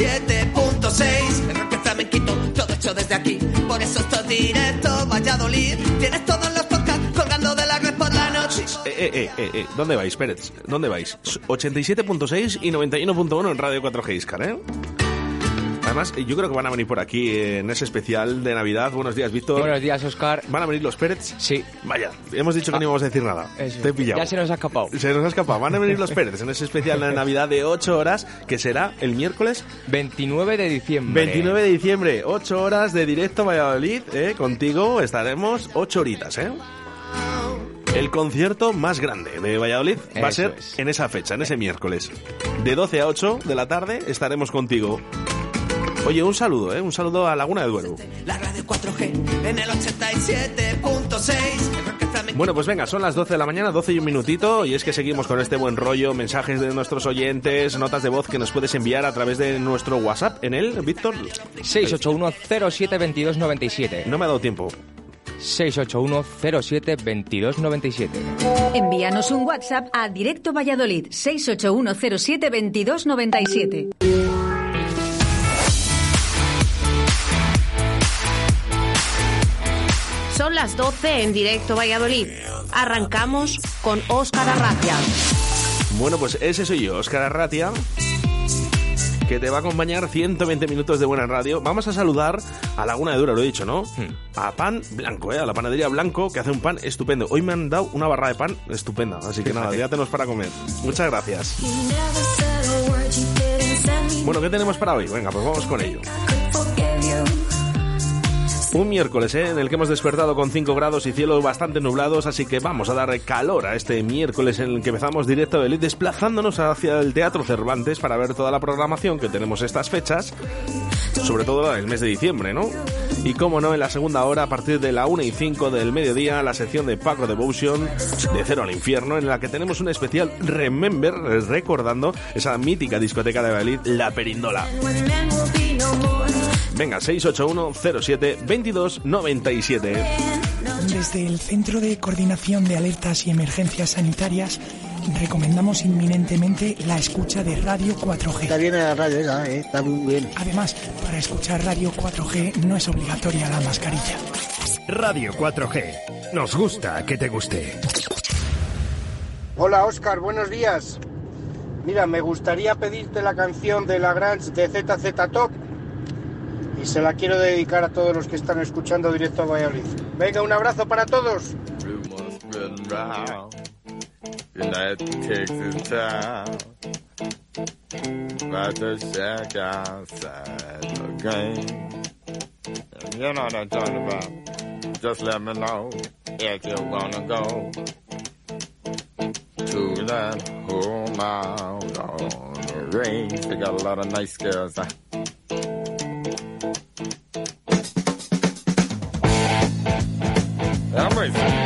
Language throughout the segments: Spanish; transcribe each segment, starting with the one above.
en el 87.6. El rock flamenquito, todo hecho desde aquí. Por eso esto es directo, Valladolid. Tienes todos los podcasts colgando de la red por la noche. Eh, eh, eh, eh, eh, ¿dónde vais, Pérez? ¿Dónde vais? 87.6 y 91.1 en Radio 4G Iscar, ¿eh? Además, yo creo que van a venir por aquí en ese especial de Navidad. Buenos días, Víctor. Buenos días, Oscar. ¿Van a venir los Pérez? Sí. Vaya, hemos dicho que no íbamos a decir nada. Eso. Te he pillado. Ya se nos ha escapado. Se nos ha escapado. Van a venir los Pérez en ese especial de Navidad de 8 horas, que será el miércoles 29 de diciembre. 29 de diciembre. 8 horas de directo Valladolid. ¿eh? Contigo estaremos 8 horitas, ¿eh? El concierto más grande de Valladolid va a ser es. en esa fecha, en ese miércoles. De 12 a 8 de la tarde estaremos contigo. Oye, un saludo, ¿eh? Un saludo a Laguna de Duero. La radio 4G en el 87.6. El rock flamenquito. Bueno, pues venga, son las 12 de la mañana, 12 y un minutito, y es que seguimos con este buen rollo, mensajes de nuestros oyentes, notas de voz que nos puedes enviar a través de nuestro WhatsApp en él, Víctor. 681072297. No me ha dado tiempo. 681072297. Envíanos un WhatsApp a Directo Valladolid 681072297. Son las 12 en directo Valladolid. Arrancamos con Óscar Arracia. Bueno, pues ese soy yo, Óscar Arratia, que te va a acompañar 120 minutos de buena radio. Vamos a saludar a Laguna de Duero, lo he dicho, ¿no? A Pan Blanco, ¿eh? A la panadería Blanco, que hace un pan estupendo. Hoy me han dado una barra de pan estupenda, así que nada, ya tenemos para comer. Muchas gracias. Bueno, ¿qué tenemos para hoy? Venga, pues vamos con ello. Un miércoles ¿eh? en el que hemos despertado con 5 grados y cielos bastante nublados, así que vamos a dar calor a este miércoles en el que empezamos directo de Elite, desplazándonos hacia el Teatro Cervantes para ver toda la programación que tenemos estas fechas, sobre todo el mes de diciembre, ¿no? Y como no, en la segunda hora, a partir de la 1 y 5 del mediodía, la sección de Paco Devotion, de Cero al Infierno, en la que tenemos un especial Remember, recordando esa mítica discoteca de Valladolid, La Perindola. Venga, 681-07-2297. Desde el Centro de Coordinación de Alertas y Emergencias Sanitarias recomendamos inminentemente la escucha de Radio 4G. Está bien la radio esa, ¿eh? está muy bien. Además, para escuchar Radio 4G no es obligatoria la mascarilla. Radio 4G. Nos gusta que te guste. Hola Oscar, buenos días. Mira, me gustaría pedirte la canción de La Grange de ZZ Top se la quiero dedicar a todos los que están escuchando directo a Valladolid. Venga, un abrazo para todos. You know what I'm talking about. Just let me know if you wanna go to that home out on the range. They got a lot of nice girls. Huh?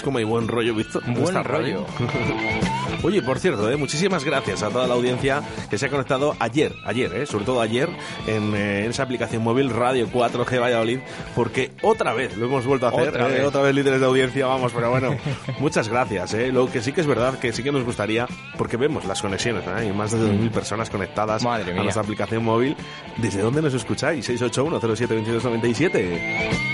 ¿Ves cómo hay buen rollo, en Buen radio? Oye, por cierto, ¿eh? muchísimas gracias a toda la audiencia que se ha conectado ayer, ayer, ¿eh? sobre todo ayer, en, eh, en esa aplicación móvil Radio 4G Valladolid, porque otra vez lo hemos vuelto a hacer, Otra ¿eh? vez. otra vez líderes de audiencia, vamos, pero bueno, muchas gracias. ¿eh? Lo que sí que es verdad, que sí que nos gustaría, porque vemos las conexiones, hay más de 2.000 personas conectadas Madre a mía. nuestra aplicación móvil. ¿Desde dónde nos escucháis? 681 07 2297.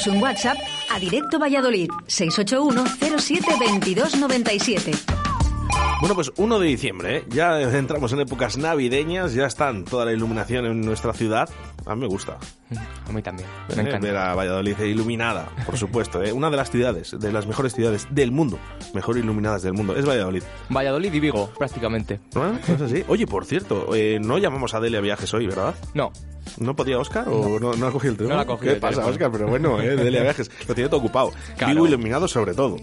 Envíanos un WhatsApp a Directo Valladolid 681 07 2297. Bueno, pues 1 de diciembre, ¿eh? ya entramos en épocas navideñas, ya están toda la iluminación en nuestra ciudad. A mí me gusta. A mí también. Me ¿eh? encanta. ver a Valladolid iluminada, por supuesto. ¿eh? Una de las ciudades, de las mejores ciudades del mundo, mejor iluminadas del mundo, es Valladolid. Valladolid y Vigo, prácticamente. ¿No? ¿Es así? Oye, por cierto, eh, no llamamos a Delia Viajes hoy, ¿verdad? No. ¿No podía Oscar o no, no ha cogido el teléfono? No la ha cogido ¿Qué pasa, teléfono. Oscar? Pero bueno, ¿eh? Delia Viajes lo tiene todo ocupado. Claro. Vigo iluminado sobre todo.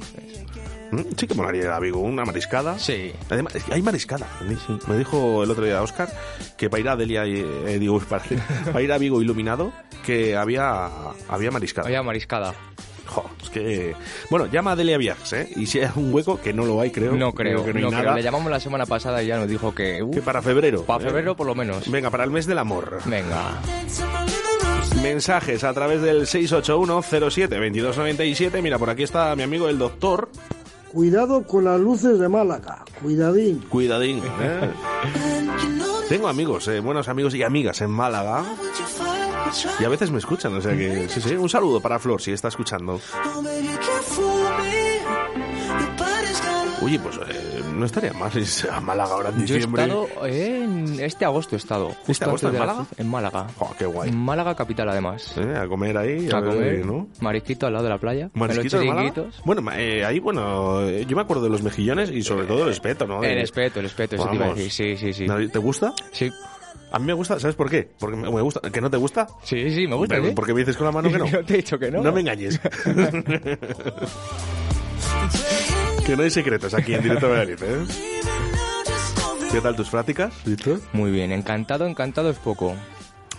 ¿Mm? Sí que molaría ir a Vigo, una mariscada. Sí. Además, es hay mariscada. Me dijo el otro día Oscar que para ir a Delia, eh, digo, para, para ir a Vigo iluminado, que había, había mariscada. Había mariscada. Jo, es que... Bueno, llama a Delia Viajes, ¿eh? Y si hay un hueco, que no lo hay, creo. No creo, que no hay no nada. creo. Le llamamos la semana pasada y ya nos dijo que... uh, Que para febrero. para ¿eh? febrero por lo menos. Venga, para el mes del amor. Venga. Mensajes a través del 681-07-2297. Mira, por aquí está mi amigo el doctor. Cuidado con las luces de Málaga. Cuidadín. Cuidadín. ¿eh? Tengo amigos, eh, buenos amigos y amigas en Málaga. Y a veces me escuchan, o sea que sí, sí. Un saludo para Flor si está escuchando. Oye, pues eh, no estaría mal irse a Málaga ahora en Yo he diciembre. estado en... Este agosto he estado. ¿Este justo agosto antes en la- Málaga? En Málaga. Qué guay. En Málaga capital además. Eh, A comer ahí, A ver, comer, ¿no? marisquito al lado de la playa. ¿Marisquito de Málaga? Bueno, eh, ahí, bueno, eh, yo me acuerdo de los mejillones y sobre todo el espeto, ¿no? El De- espeto, el espeto, eso te iba a decir. Sí, sí, sí. ¿Te gusta? Sí. A mí me gusta, ¿sabes por qué? Porque me gusta. ¿Que no te gusta? Sí, sí, me gusta, Pero, ¿sí? ¿Por qué me dices con la mano que no? Yo te he dicho que no. No me engañes. que no hay secretos aquí en Directo Valladolid, ¿eh? ¿Qué tal tus prácticas, Víctor? Muy bien, encantado, encantado es poco.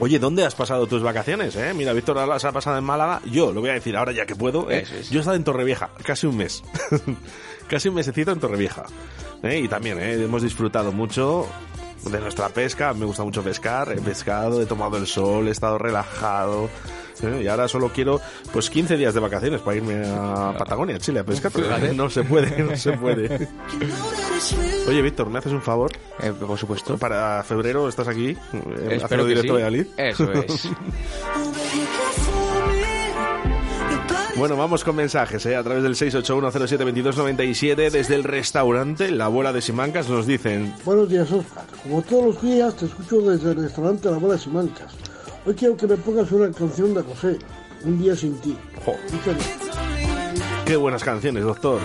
Oye, ¿dónde has pasado tus vacaciones, eh? Mira, Víctor se ha pasado en Málaga. Yo, lo voy a decir ahora ya que puedo, ¿eh? Es. Yo he estado en Torrevieja, casi un mes. casi un mesecito en Torrevieja. ¿eh? Y también, ¿eh? Hemos disfrutado mucho de nuestra pesca. Me gusta mucho pescar. He pescado, he tomado el sol, he estado relajado. ¿Eh? Y ahora solo quiero, pues, 15 días de vacaciones para irme a Patagonia, Chile, a pescar. Pero no se puede, no se puede. Oye, Víctor, ¿me haces un favor? Eh, por supuesto. Para febrero estás aquí, eh, Espero haciendo que directo sí. Valladolid. Eso es. Bueno, vamos con mensajes ¿eh? a través del 681072297 desde el restaurante La Bola de Simancas nos dicen Buenos días, Oscar. Como todos los días, te escucho desde el restaurante La Bola de Simancas. Hoy quiero que me pongas una canción de José, Un día sin ti. Qué buenas canciones, doctor.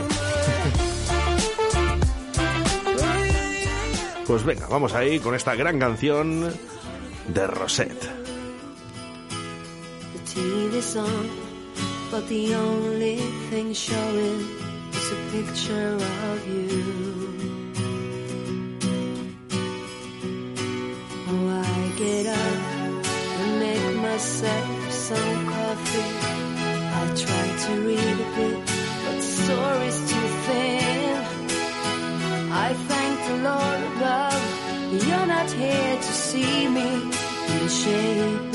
Pues venga, vamos ahí con esta gran canción de Rosette. The TV's on, but the only thing showing is a picture of you. Oh, I get up and make myself some coffee. I try to read a bit, but the story's too thin. I thank the Lord above, you're not here to see me in the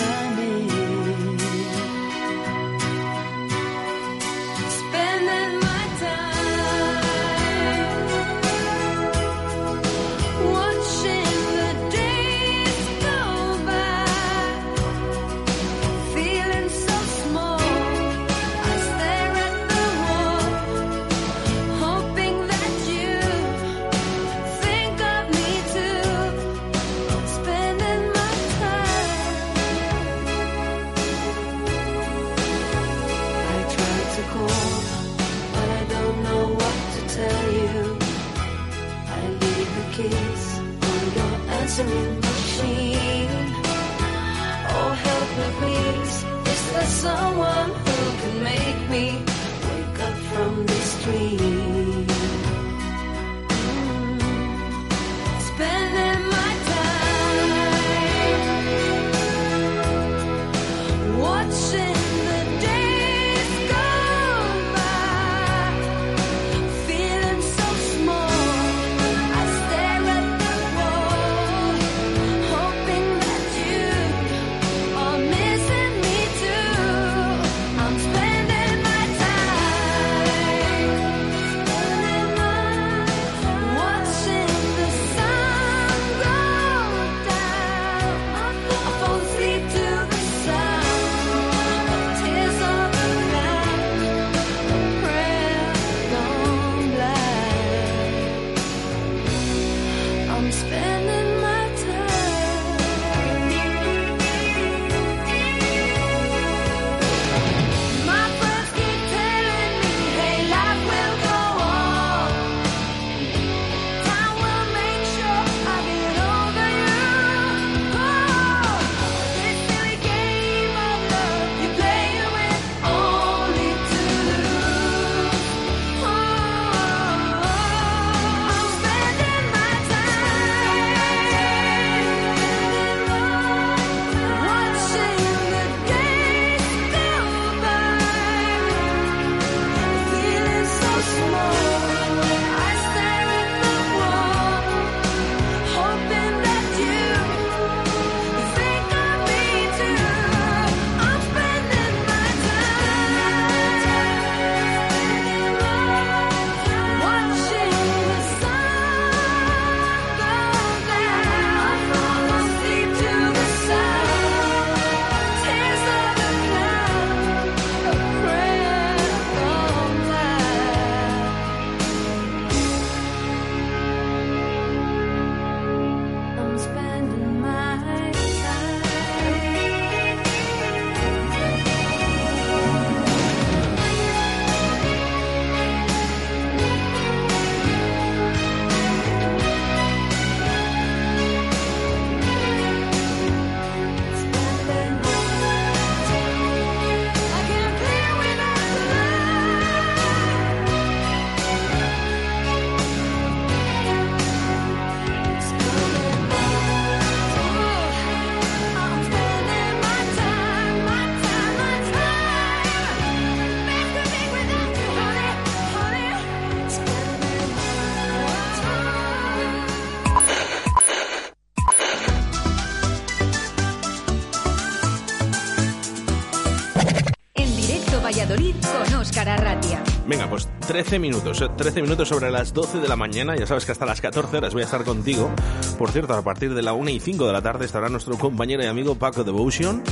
Valladolid con Óscar Arratia. Venga, pues 13 minutos, eh, 13 minutos sobre las 12 de la mañana. Ya sabes que hasta las 14 horas voy a estar contigo. Por cierto, a partir de la 1 y 5 de la tarde estará nuestro compañero y amigo Paco Devotion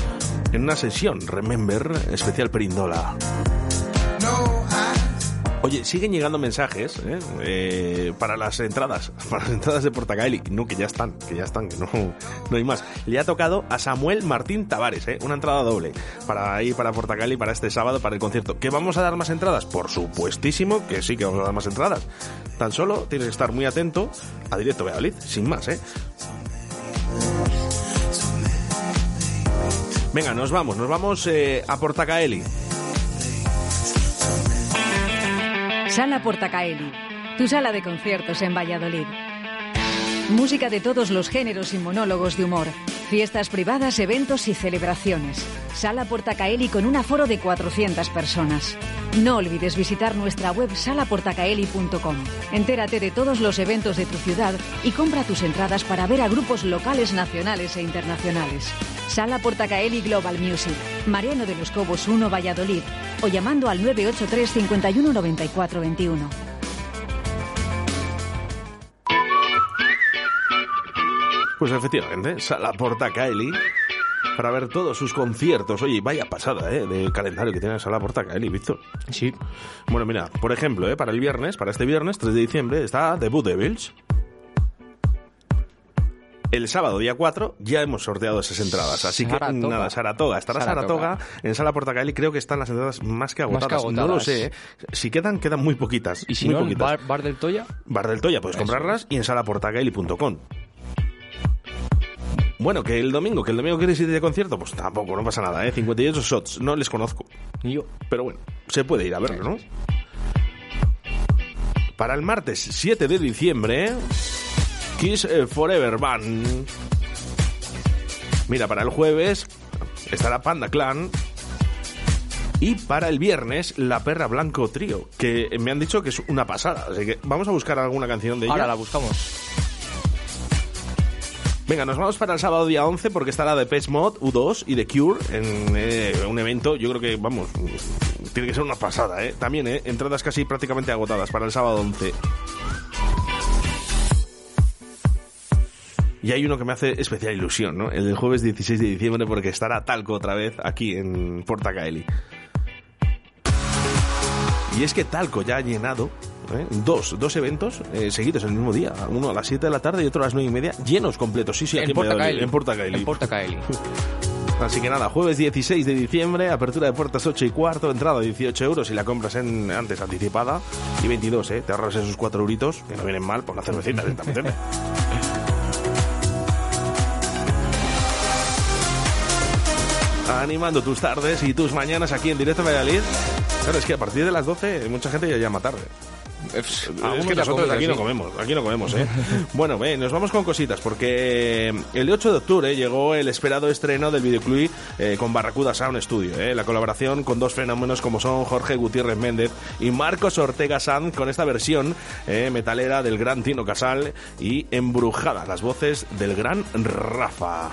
en una sesión, Remember, especial Perindola. Oye, siguen llegando mensajes ¿eh? Eh, para las entradas, para las entradas de Portacaeli. No, que ya están, que ya están, que no, no hay más. Le ha tocado a Samuel Martín Tavares, ¿eh? una entrada doble para ir para Portacaeli para este sábado para el concierto. ¿Que vamos a dar más entradas? Por supuestísimo que sí que vamos a dar más entradas. Tan solo tienes que estar muy atento a Directo Valladolid, sin más, ¿eh? Venga, nos vamos, nos vamos a Portacaeli. Sala Portacaeli, tu sala de conciertos en Valladolid. Música de todos los géneros y monólogos de humor. Fiestas privadas, eventos y celebraciones. Sala Portacaeli con un aforo de 400 personas. No olvides visitar nuestra web salaportacaeli.com. Entérate de todos los eventos de tu ciudad y compra tus entradas para ver a grupos locales, nacionales e internacionales. Sala Portacaeli Global Music. Mariano de los Cobos 1 Valladolid. O llamando al 983 51 94 21. Pues efectivamente, Sala Portacaeli para ver todos sus conciertos. Oye, vaya pasada, ¿eh? De calendario que tiene Sala Portacaeli, Víctor. Sí. Bueno, mira, por ejemplo, ¿eh? Para el viernes, para este viernes, 3 de diciembre, está The Blue Devils. El sábado, día 4, ya hemos sorteado esas entradas. Así que nada, Saratoga. Estará Saratoga. Saratoga. en Sala Portacaeli. Creo que están las entradas más que agotadas. Más que No lo sé. ¿eh? Si quedan, quedan muy poquitas. Y si muy no, poquitas. bar, bar del Toya. Bar del Toya, puedes Eso. comprarlas y en salaportacaeli.com. Bueno, que el domingo, que el domingo quieres ir de concierto, pues tampoco, no pasa nada, ¿eh? 58 shots, no les conozco. Yo. Pero bueno, se puede ir a verlo, ¿no? Para el martes 7 de diciembre, Kiss eh, Forever Band. Mira, para el jueves estará Panda Clan. Y para el viernes, La Perra Blanco Trío, que me han dicho que es una pasada. Así que vamos a buscar alguna canción de ella. Ahora la buscamos. Venga, nos vamos para el sábado día 11 porque estará Depeche Mod, U2 y The Cure en eh, un evento, yo creo que, vamos, tiene que ser una pasada, ¿eh? También, ¿eh? Entradas casi prácticamente agotadas para el sábado 11. Y hay uno que me hace especial ilusión, ¿no? El jueves 16 de diciembre porque estará Talco otra vez aquí en Portacaeli. Y es que Talco ya ha llenado ¿eh? dos, dos eventos eh, seguidos el mismo día. Uno a las 7 de la tarde y otro a las 9 y media, llenos completos. Sí, sí, aquí En Portacaeli. En Portacaeli. En Portacaeli. Así que nada, jueves 16 de diciembre, apertura de puertas 8 y cuarto, entrada 18 euros y la compras en, antes anticipada. Y 22, ¿eh? Te ahorras esos 4 euritos, que no vienen mal por la cervecita directamente. Animando tus tardes y tus mañanas aquí en directo Valladolid. Claro, es que a partir de las 12 mucha gente ya llama tarde. Es que nosotros aquí no comemos, aquí no comemos, ¿eh? bueno, ve, nos vamos con cositas, porque el 8 de octubre llegó el esperado estreno del videoclip eh, con Barracuda Sound Studio, ¿eh? La colaboración con dos fenómenos como son Jorge Gutiérrez Méndez y Marcos Ortega Sanz con esta versión eh, metalera del gran Tino Casal y embrujada las voces del gran Rafa.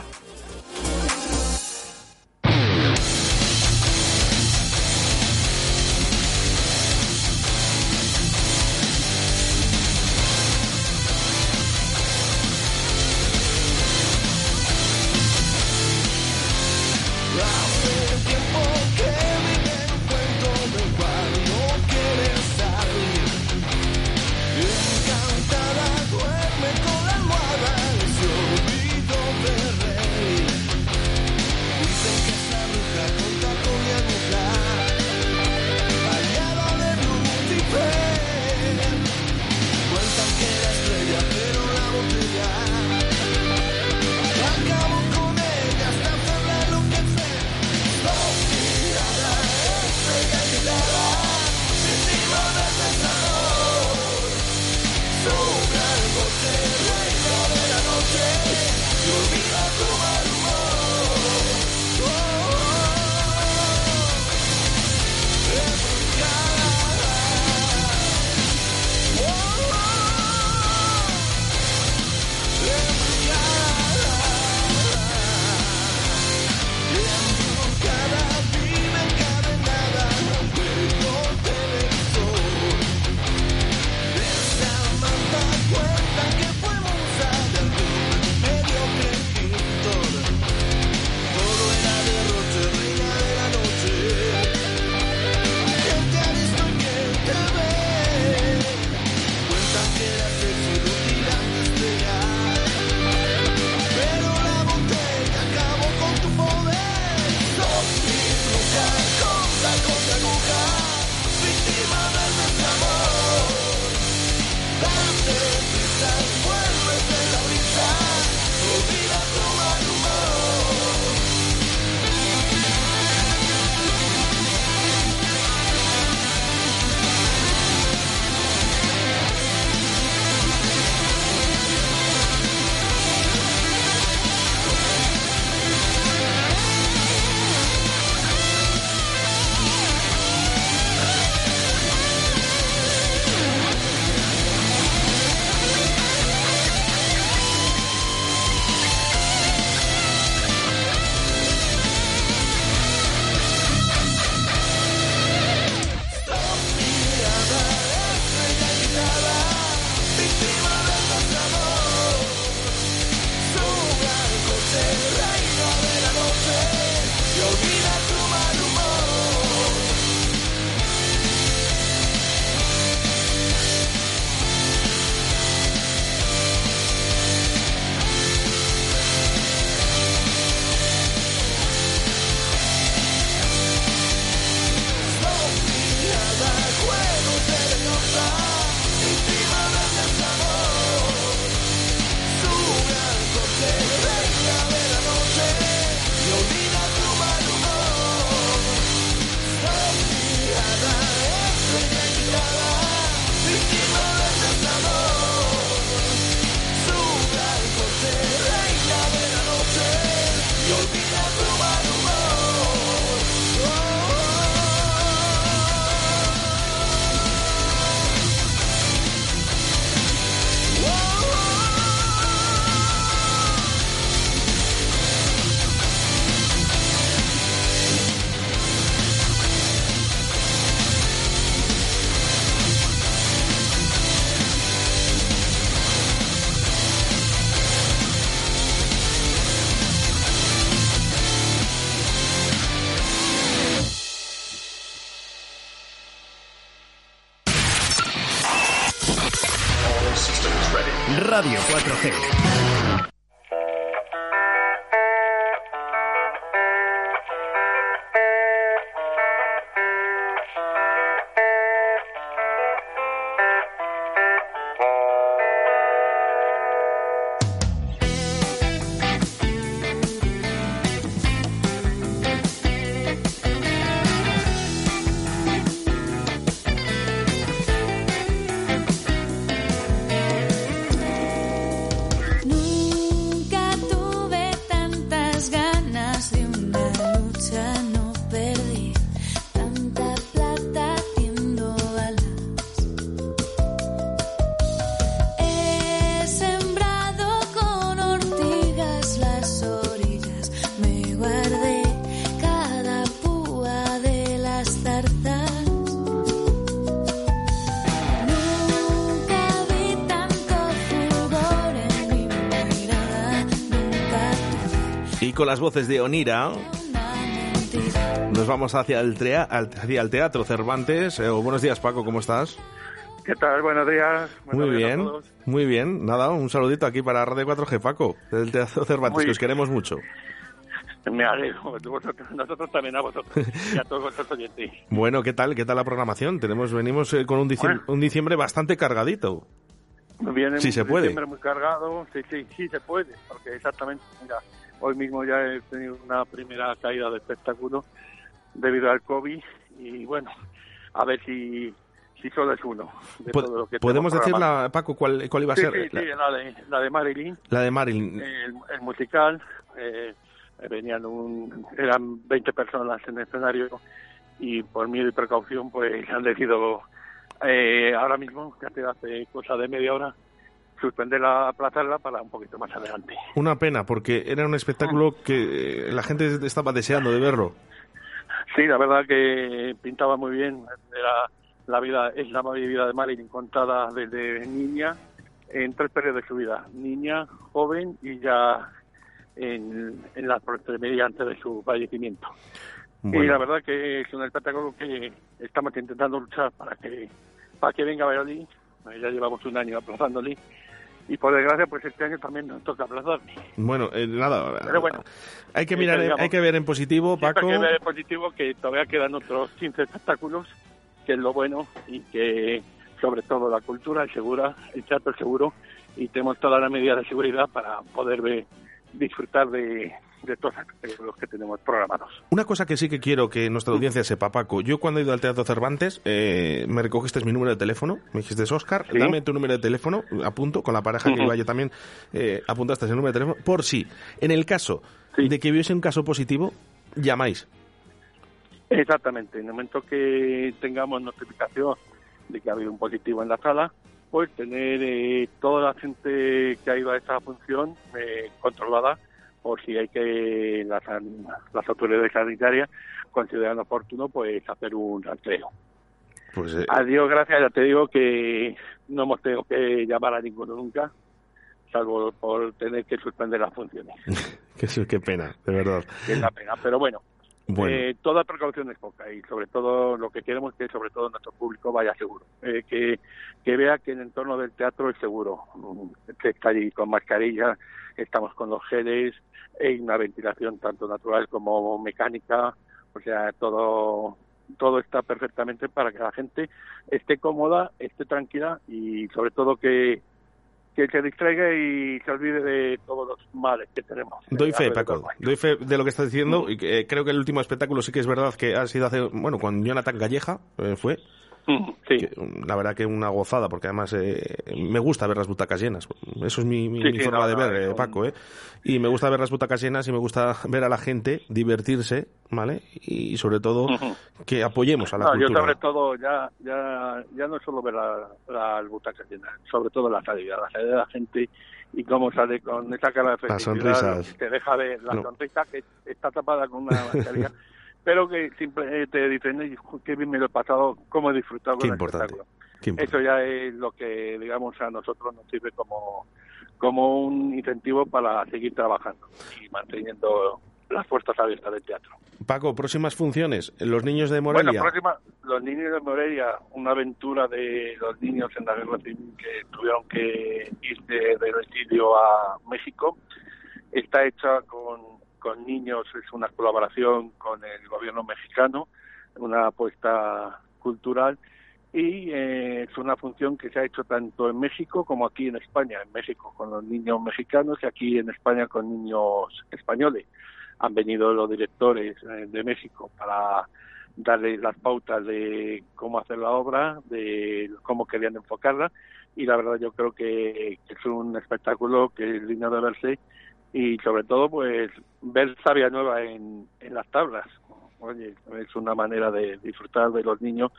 Y con las voces de Onira nos vamos hacia el, trea- al- hacia el Teatro Cervantes. Eh, buenos días, Paco, ¿cómo estás? ¿Qué tal? Buenos días. Buenos Muy días bien, muy bien. Nada, un saludito aquí para Radio 4G, Paco, del Teatro Cervantes, Muy que os queremos mucho. Me alegro. vosotros- nosotros también a vosotros y a todos vuestros oyentes. Bueno, ¿qué tal? ¿Qué tal la programación? Tenemos, venimos eh, con un diciembre, un diciembre bastante cargadito. Viene Sí un se puede. diciembre muy cargado. Sí, sí, sí se puede. Porque exactamente, mira, hoy mismo ya he tenido una primera caída de espectáculo debido al COVID. Y bueno, a ver si, si solo es uno. De todo lo que ¿Podemos decirla, Paco, cuál, cuál iba a Sí, ser? sí, sí, la de, la de Marilyn. La de Marilyn. el, el musical. eh, venían un, eran 20 personas en el escenario y por miedo y precaución pues han decidido eh, ahora mismo, que hace cosa de media hora, suspenderla, aplazarla para un poquito más adelante. Una pena, porque era un espectáculo que la gente estaba deseando de verlo. Sí, la verdad que pintaba muy bien. Era la vida, es la vida de Marilyn contada desde niña en tres periodos de su vida. Niña, joven y ya en, en la media antes de su fallecimiento. Y la verdad que es un espectáculo que estamos intentando luchar para que para que venga a Valladolid. Ya llevamos un año aplazándole y por desgracia pues este año también nos toca aplazarle. Bueno, eh, nada, Pero bueno, hay que eso, mirar, digamos, hay que ver en positivo, Paco. hay que ver en positivo que todavía quedan otros 15 espectáculos, que es lo bueno, y que sobre todo la cultura es segura, el teatro es seguro, y tenemos todas las medidas de seguridad para poder ver- disfrutar de, de todos los que tenemos programados. Una cosa que sí que quiero que nuestra audiencia sepa, Paco. Yo cuando he ido al Teatro Cervantes, eh, me recogiste mi número de teléfono. Me dijiste, Oscar, Sí. dame tu número de teléfono. Apunto con la pareja que iba yo también. Eh, apuntaste ese número de teléfono. Por si, en el caso de que hubiese un caso positivo, llamáis. Exactamente, en el momento que tengamos notificación de que ha habido un positivo en la sala, pues tener eh, toda la gente que ha ido a esta función eh, controlada por si hay que las, las autoridades sanitarias consideran oportuno pues hacer un rastreo. Pues eh, A Dios gracias, ya te digo que no hemos tenido que llamar a ninguno nunca, salvo por tener que suspender las funciones, qué, qué pena, de verdad. es la pena. Pero bueno, Bueno. eh, toda precaución es poca y sobre todo lo que queremos es que sobre todo nuestro público vaya seguro, eh, que, que vea que el entorno del teatro es seguro, Mm, que está allí con mascarilla, estamos con los geles, hay una ventilación tanto natural como mecánica, o sea, todo todo está perfectamente para que la gente esté cómoda, esté tranquila y sobre todo que que se distraiga y se olvide de todos los males que tenemos. Doy fe. Paco. Doy fe de lo que estás diciendo. Y que, eh, creo que el último espectáculo sí que es verdad que ha sido hace. Bueno, con Jonathan Galleja eh, fue. Que, la verdad que una gozada, porque además eh, me gusta ver las butacas llenas. Eso es mi, mi- Sí, mi sí, forma no, de ver, eh, Paco. ¿eh? Y me gusta ver las butacas llenas y me gusta ver a la gente divertirse, ¿vale? Y sobre todo que apoyemos a la No, yo cultura. sobre todo ya ya ya no solo ver la- las butacas llenas, sobre todo la salida, la salida de la gente y cómo sale con esa cara de Las felicidad, sonrisas. te deja ver la sonrisa que está tapada con una mascarilla, pero que siempre te dicen, "Ay, qué bien me lo he pasado, cómo he disfrutado Qué importante. Qué importante. Eso ya es lo que, digamos, a nosotros nos sirve como, como un incentivo para seguir trabajando y manteniendo las puertas abiertas del teatro. Paco, próximas funciones. Los niños de Morelia. Bueno, próxima, los niños de Morelia, una aventura de los niños en la guerra civil que tuvieron que ir de, del exilio a México. Está hecha con, con niños, es una colaboración con el gobierno mexicano, una apuesta cultural y eh, es una función que se ha hecho tanto en México como aquí en España. En México con los niños mexicanos y aquí en España con niños españoles. Han venido los directores eh, de México para darle las pautas de cómo hacer la obra, de cómo querían enfocarla y la verdad yo creo que, que es un espectáculo que es digno de verse y sobre todo pues ver Sabia Nueva en, en las tablas. Oye, es una manera de disfrutar de los niños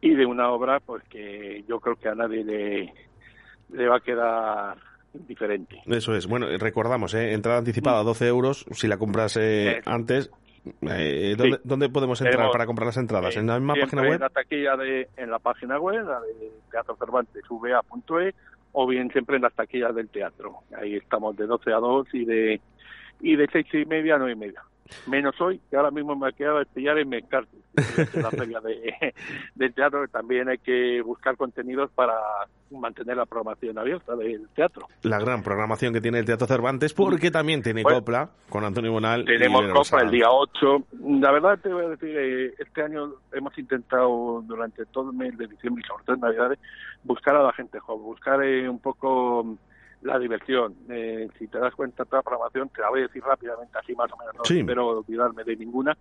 y de una obra pues que yo creo que a nadie le, le va a quedar diferente. Eso es. Bueno, recordamos, ¿eh? entrada anticipada Mm. 12 euros. Si la compras eh, antes, eh, ¿dónde, Sí. dónde podemos entrar Tenemos, para comprar las entradas? eh, ¿En la misma página web? En la taquilla de, en la página web, la de Teatro Cervantes, va.e, o bien siempre en las taquillas del teatro. Ahí estamos de 12 a 2 y de y de seis y media a nueve y media. Menos hoy, que ahora mismo me acaba de pillar en Mercarte, en la feria de, teatro, que también hay que buscar contenidos para mantener la programación abierta del teatro. La gran programación que tiene el Teatro Cervantes, porque también tiene Bueno, copla con Antonio Bonal. y Tenemos Sanz. el día 8. La verdad te voy a decir, eh, este año hemos intentado durante todo el mes de diciembre y sobre todo en Navidades buscar a la gente joven, buscar eh, un poco la diversión. Eh, si te das cuenta, toda la programación, te la voy a decir rápidamente, así más o menos, no Sí. espero olvidarme de ninguna,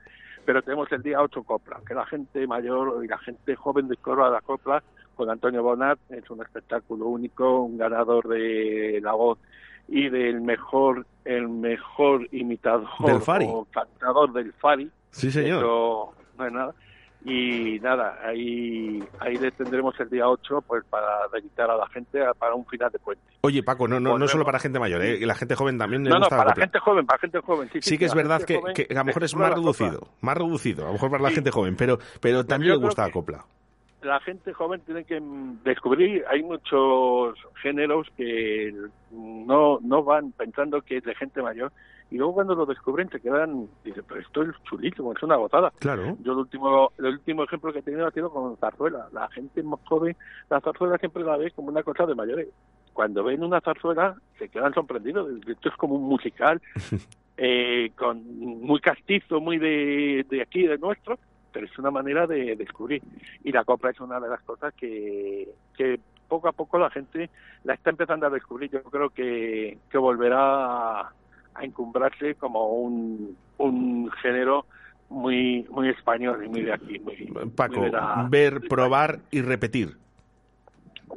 pero tenemos el día 8 Copla, que la gente mayor y la gente joven descubra la Copla con Antonio Bonat, es un espectáculo único, un ganador de la voz y del mejor el mejor imitador Del Fari. o cantador del Fari. Sí, señor. Eso no es nada. Y nada, ahí ahí le tendremos el día 8 pues para dedicar a la gente a- para un final de puente. Oye, Paco, no, no, no solo para gente mayor, ¿eh? la gente joven también le No, no, gusta la para copla. gente joven, para gente joven. Sí, Sí que es la verdad que, que a lo mejor es más la copla. reducido, más reducido, a lo mejor para la Sí. gente joven, pero, pero también yo le gusta la copla. la gente joven tiene que descubrir, hay muchos géneros que no, no van pensando que es de gente mayor y luego cuando lo descubren se quedan, dicen, pero esto es chulísimo, es una gozada. Claro. Yo el último, el último ejemplo que he tenido ha sido con zarzuela. La gente más joven, la zarzuela siempre la ve como una cosa de mayores. Cuando ven una zarzuela se quedan sorprendidos. Esto es como un musical eh, con muy castizo, muy de, de aquí, de nuestro, pero es una manera de descubrir. Y la copla es una de las cosas que, que poco a poco la gente la está empezando a descubrir. Yo creo que, que volverá a, encumbrarse como un, un género muy muy español y muy de aquí. Muy, Paco, muy de la- ver, probar y repetir.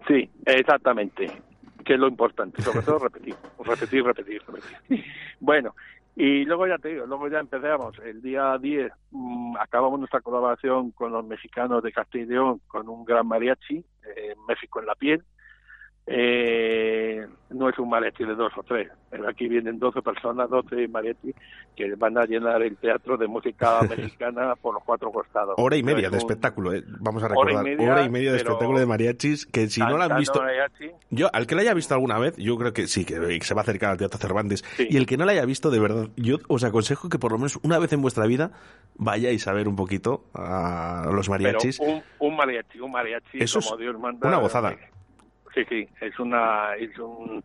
Sí, exactamente, que es lo importante, sobre todo repetir, repetir, repetir, repetir. Bueno, y luego ya te digo, luego ya empezamos, el día 10 mm, acabamos nuestra colaboración con los mexicanos de Castilla y León con un gran mariachi, eh, México en la piel. Eh, no es un mariachi de dos o tres, pero aquí vienen 12 personas, 12 mariachis que van a llenar el teatro de música mexicana por los cuatro costados. Hora y media de un- espectáculo, ¿eh? vamos a Hora y recordar. media, hora y media de espectáculo de mariachis que si no lo han visto... mariachi, Yo, al que la haya visto alguna vez, yo creo que sí, que se va a acercar al Teatro Cervantes. Y el que no la haya visto, de verdad, yo os aconsejo que por lo menos una vez en vuestra vida vayáis a ver un poquito a los mariachis. Pero un, un mariachi, un mariachi Eso como es Dios manda. una gozada. Sí, sí, es una es un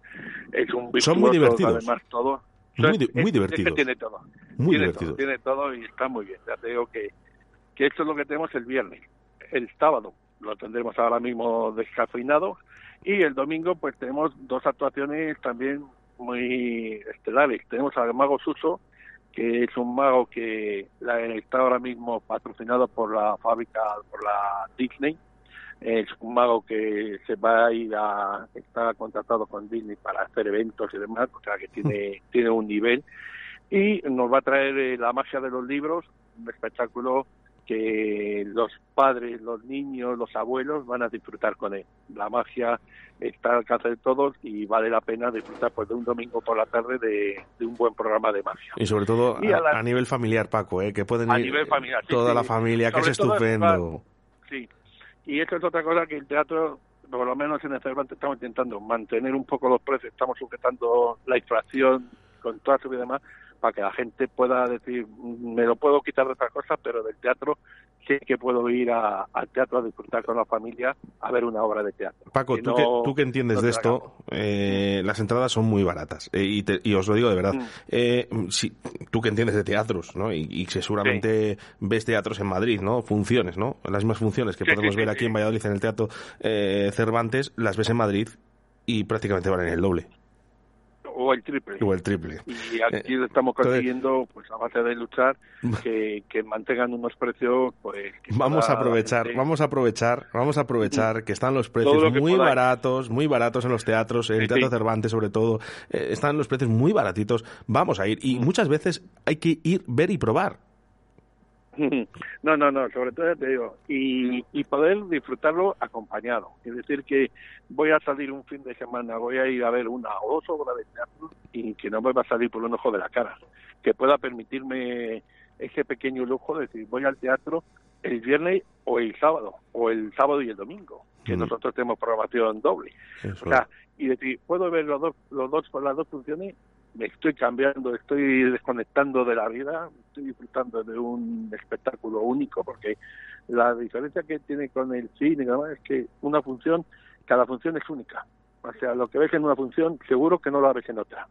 es un Son muy divertidos. Además todo. Muy di- Es- muy es- es que divertidos. tiene todo. Muy tiene divertidos. Todo, tiene todo y está muy bien. Ya te digo que que esto es lo que tenemos el viernes. El sábado lo tendremos ahora mismo descafeinado y el domingo pues tenemos dos actuaciones también muy estelares. Tenemos al mago Suso que es un mago que la- está ahora mismo patrocinado por la fábrica, por la Disney. Es un mago que se va a ir a, está contratado con Disney para hacer eventos y demás, o sea que tiene, tiene un nivel. Y nos va a traer eh, la magia de los libros, un espectáculo que los padres, los niños, los abuelos van a disfrutar con él. La magia está al alcance de todos y vale la pena disfrutar pues, de un domingo por la tarde de, de un buen programa de magia. Y sobre todo Y a a, la- a nivel familiar, Paco, ¿eh? que pueden A ir nivel familiar, sí, toda sí. la familia, que es estupendo. Sí, y eso es otra cosa que el teatro, por lo menos en el Cervantes, estamos intentando mantener un poco los precios, estamos sujetando la inflación con toda su y demás, para que la gente pueda decir, "Mm, me lo puedo quitar de otras cosas, pero del teatro sé que puedo ir a- al teatro a disfrutar con la familia a ver una obra de teatro. Paco, Que tú, no- que, tú que entiendes no de esto, eh, las entradas son muy baratas. eh, y, te- y os lo digo de verdad. Mm. Eh, si, tú que entiendes de teatros, ¿no? Y, y que seguramente ves teatros en Madrid, ¿no? Funciones, ¿no? Las mismas funciones que Sí, sí, podemos sí, ver sí. aquí en Valladolid en el Teatro eh, Cervantes, las ves en Madrid y prácticamente valen el doble o el triple. o el triple. Y aquí Eh, estamos consiguiendo, pues a base de luchar, que, que mantengan unos precios, pues... Vamos a aprovechar, vamos a aprovechar, vamos a aprovechar que están los precios lo muy baratos, muy baratos en los teatros, en el Sí, Teatro sí. Cervantes sobre todo, eh, están los precios muy baratitos. Vamos a ir y Mm. muchas veces hay que ir, ver y probar. No, no, no, sobre todo ya te digo, y, y poder disfrutarlo acompañado. Es decir, que voy a salir un fin de semana, voy a ir a ver una o dos obras de teatro y que no me va a salir por un ojo de la cara. Que pueda permitirme ese pequeño lujo de decir, voy al teatro el viernes o el sábado, o el sábado y el domingo, que Mm. nosotros tenemos programación doble. Eso O sea, y decir, puedo ver los dos, los dos las dos funciones, me estoy cambiando, estoy desconectando de la vida, estoy disfrutando de un espectáculo único, porque la diferencia que tiene con el cine es que una función, cada función es única. O sea, lo que ves en una función, seguro que no lo ves en otra.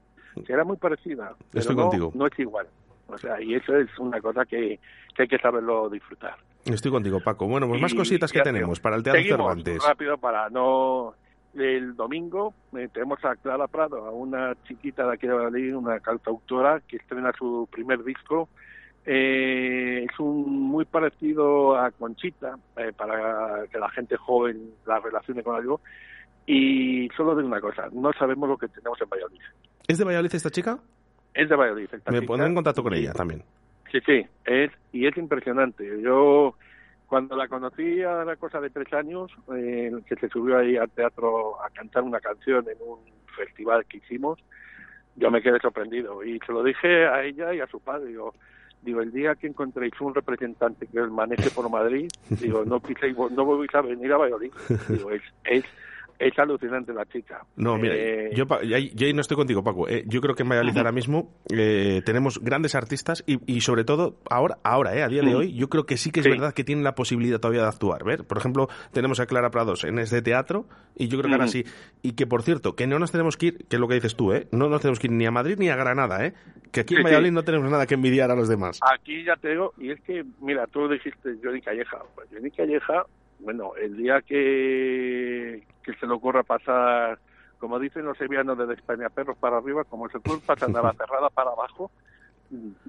Será muy parecida, pero Estoy no, contigo. no es igual. O sea, y eso es una cosa que, que hay que saberlo disfrutar. Estoy contigo, Paco. Bueno, pues más Y cositas que tenemos para el Teatro Cervantes. rápido para no el domingo eh, tenemos a Clara Prado a una chiquita de aquí de Valladolid una cantautora que estrena su primer disco Eh, es un muy parecido a Conchita eh, para que la gente joven la relacione con algo y solo de una cosa no sabemos lo que tenemos en Valladolid ¿Es de Valladolid esta chica? es de Valladolid esta Me chica. pondré en contacto con ella también. Sí, sí, es, y es impresionante. Yo, cuando la conocí a la cosa de tres años, eh, que se subió ahí al teatro a cantar una canción en un festival que hicimos, yo me quedé sorprendido. Y se lo dije a ella y a su padre. Digo, el día que encontréis un representante que os maneje por Madrid, digo, no piséis, no volvéis a venir a Valladolid. Digo, es, es, es alucinante la chica. No, mira, Eh, yo, yo ahí yo ahí no estoy contigo, Paco. Eh, yo creo que en Valladolid ahora mismo eh, tenemos grandes artistas y, y sobre todo ahora, ahora eh, a día de hoy, yo creo que sí que es Sí. verdad que tienen la posibilidad todavía de actuar. Ver, por ejemplo, tenemos a Clara Prados en este teatro y yo creo que ahora sí. Y que por cierto, que no nos tenemos que ir, que es lo que dices tú, ¿eh? No nos tenemos que ir ni a Madrid ni a Granada, ¿eh? Que aquí en Sí, sí. Valladolid no tenemos nada que envidiar a los demás. Aquí ya te digo, y es que, mira, tú dijiste Johnny Calleja. Pues Johnny Calleja, bueno, el día que, que se le ocurra pasar, como dicen los sevillanos, de España perros para arriba, como se ocurre pasar de la cerrada para abajo,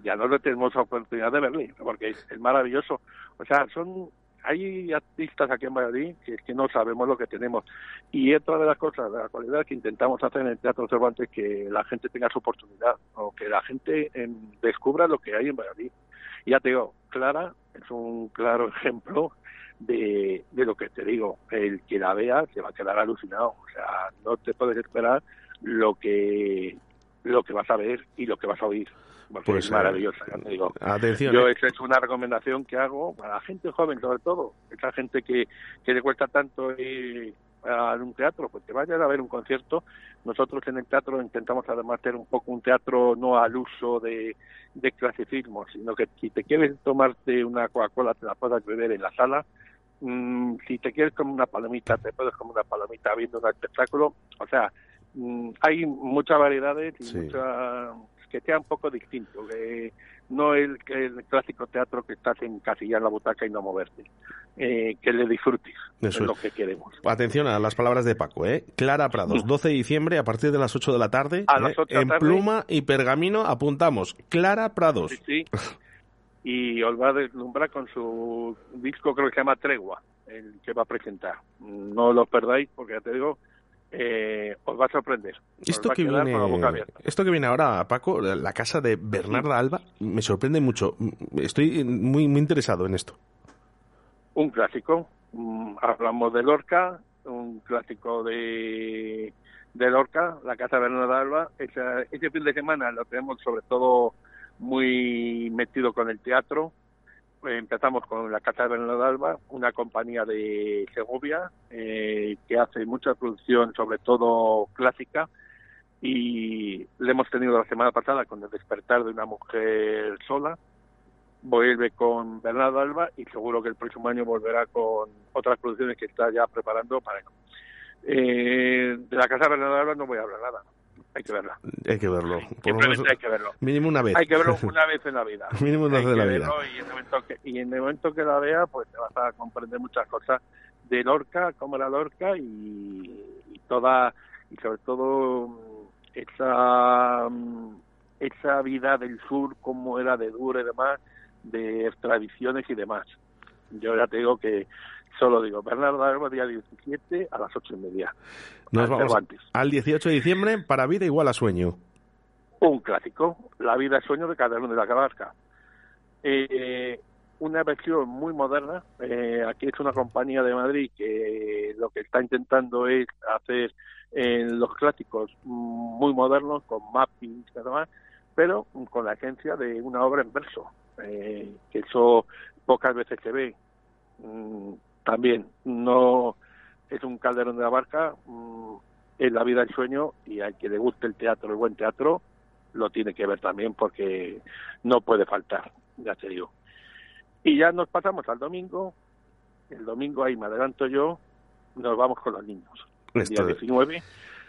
ya no le tenemos oportunidad de verle, porque es, es maravilloso. O sea, son hay artistas aquí en Valladolid que, que no sabemos lo que tenemos. Y otra de las cosas, de la cualidad que intentamos hacer en el Teatro Cervantes, que la gente tenga su oportunidad, o que la gente em, descubra lo que hay en Valladolid. Y ya te digo, Clara es un claro ejemplo de, de lo que te digo. El que la vea se va a quedar alucinado. O sea, no te puedes esperar lo que lo que vas a ver y lo que vas a oír. Porque Pues, es eh, maravillosa, ya te digo. Atención. Yo eh. esa es una recomendación que hago para la gente joven sobre todo, esa gente que, que le cuesta tanto ir a un teatro, pues que vayan a ver un concierto. Nosotros en el teatro intentamos además hacer un poco un teatro no al uso de, de clasicismo, sino que si te quieres tomarte una Coca-Cola te la puedas beber en la sala, Mm, si te quieres comer una palomita te puedes comer una palomita viendo un espectáculo, o sea, mm, hay muchas variedades y Sí. mucha- que sea un poco distinto, que no el, el clásico teatro que estás en casilla en la butaca y no moverte, eh, que le disfrutes, Eso es es. lo que queremos. Atención a las palabras de Paco, ¿eh? Clara Prados, 12 de diciembre a partir de las 8 de la tarde. A ¿eh? las 8 de la en tarde. pluma y pergamino apuntamos. Clara Prados. Sí, sí. Y os va a deslumbrar con su disco, creo que se llama Tregua, el que va a presentar. No lo perdáis porque ya te digo, eh, os va a sorprender. Esto que, viene, esto que viene ahora, Paco, la casa de Bernarda Alba, me sorprende mucho. Estoy muy, muy interesado en esto. un clásico. Mm, hablamos de Lorca, un clásico de, de Lorca, la Casa Bernarda Alba. Esa- ese fin de semana lo tenemos sobre todo muy metido con el teatro. Eh, Empezamos con la Casa Bernarda Alba, una compañía de Segovia eh, que hace mucha producción, sobre todo clásica. y le hemos tenido la semana pasada con el despertar de una mujer sola, vuelve con Bernardo Alba y seguro que el próximo año volverá con otras producciones que está ya preparando para eh, de la casa de Bernardo Alba no voy a hablar nada hay que verla Hay que verlo. Simplemente hay que verlo Mínimo una vez. hay que verlo una vez en la vida Mínimo una vez en la vida. y en, el momento que, y en el momento que la vea pues te vas a comprender muchas cosas de Lorca cómo era Lorca y, y toda y sobre todo mm, esa mm, esa vida del sur cómo era de dura y demás de tradiciones y demás yo ya te digo que solo digo Bernardo Alba día 17 a las ocho y media Nos al vamos al 18 de diciembre para vida igual a sueño. un clásico, La vida es sueño de Calderón de la Cabarca. Eh, una versión muy moderna, eh, aquí es una compañía de Madrid que lo que está intentando es hacer eh, los clásicos muy modernos, con mappings y demás, pero con la esencia de una obra en verso, eh, que eso pocas veces se ve. Mm, también no es un Calderón de la Barca, mm, es la vida el sueño y al que le guste el teatro, el buen teatro, lo tiene que ver también porque no puede faltar, ya te digo. Y ya nos pasamos al domingo, el domingo ahí me adelanto yo, nos vamos con los niños. El día Esto- 19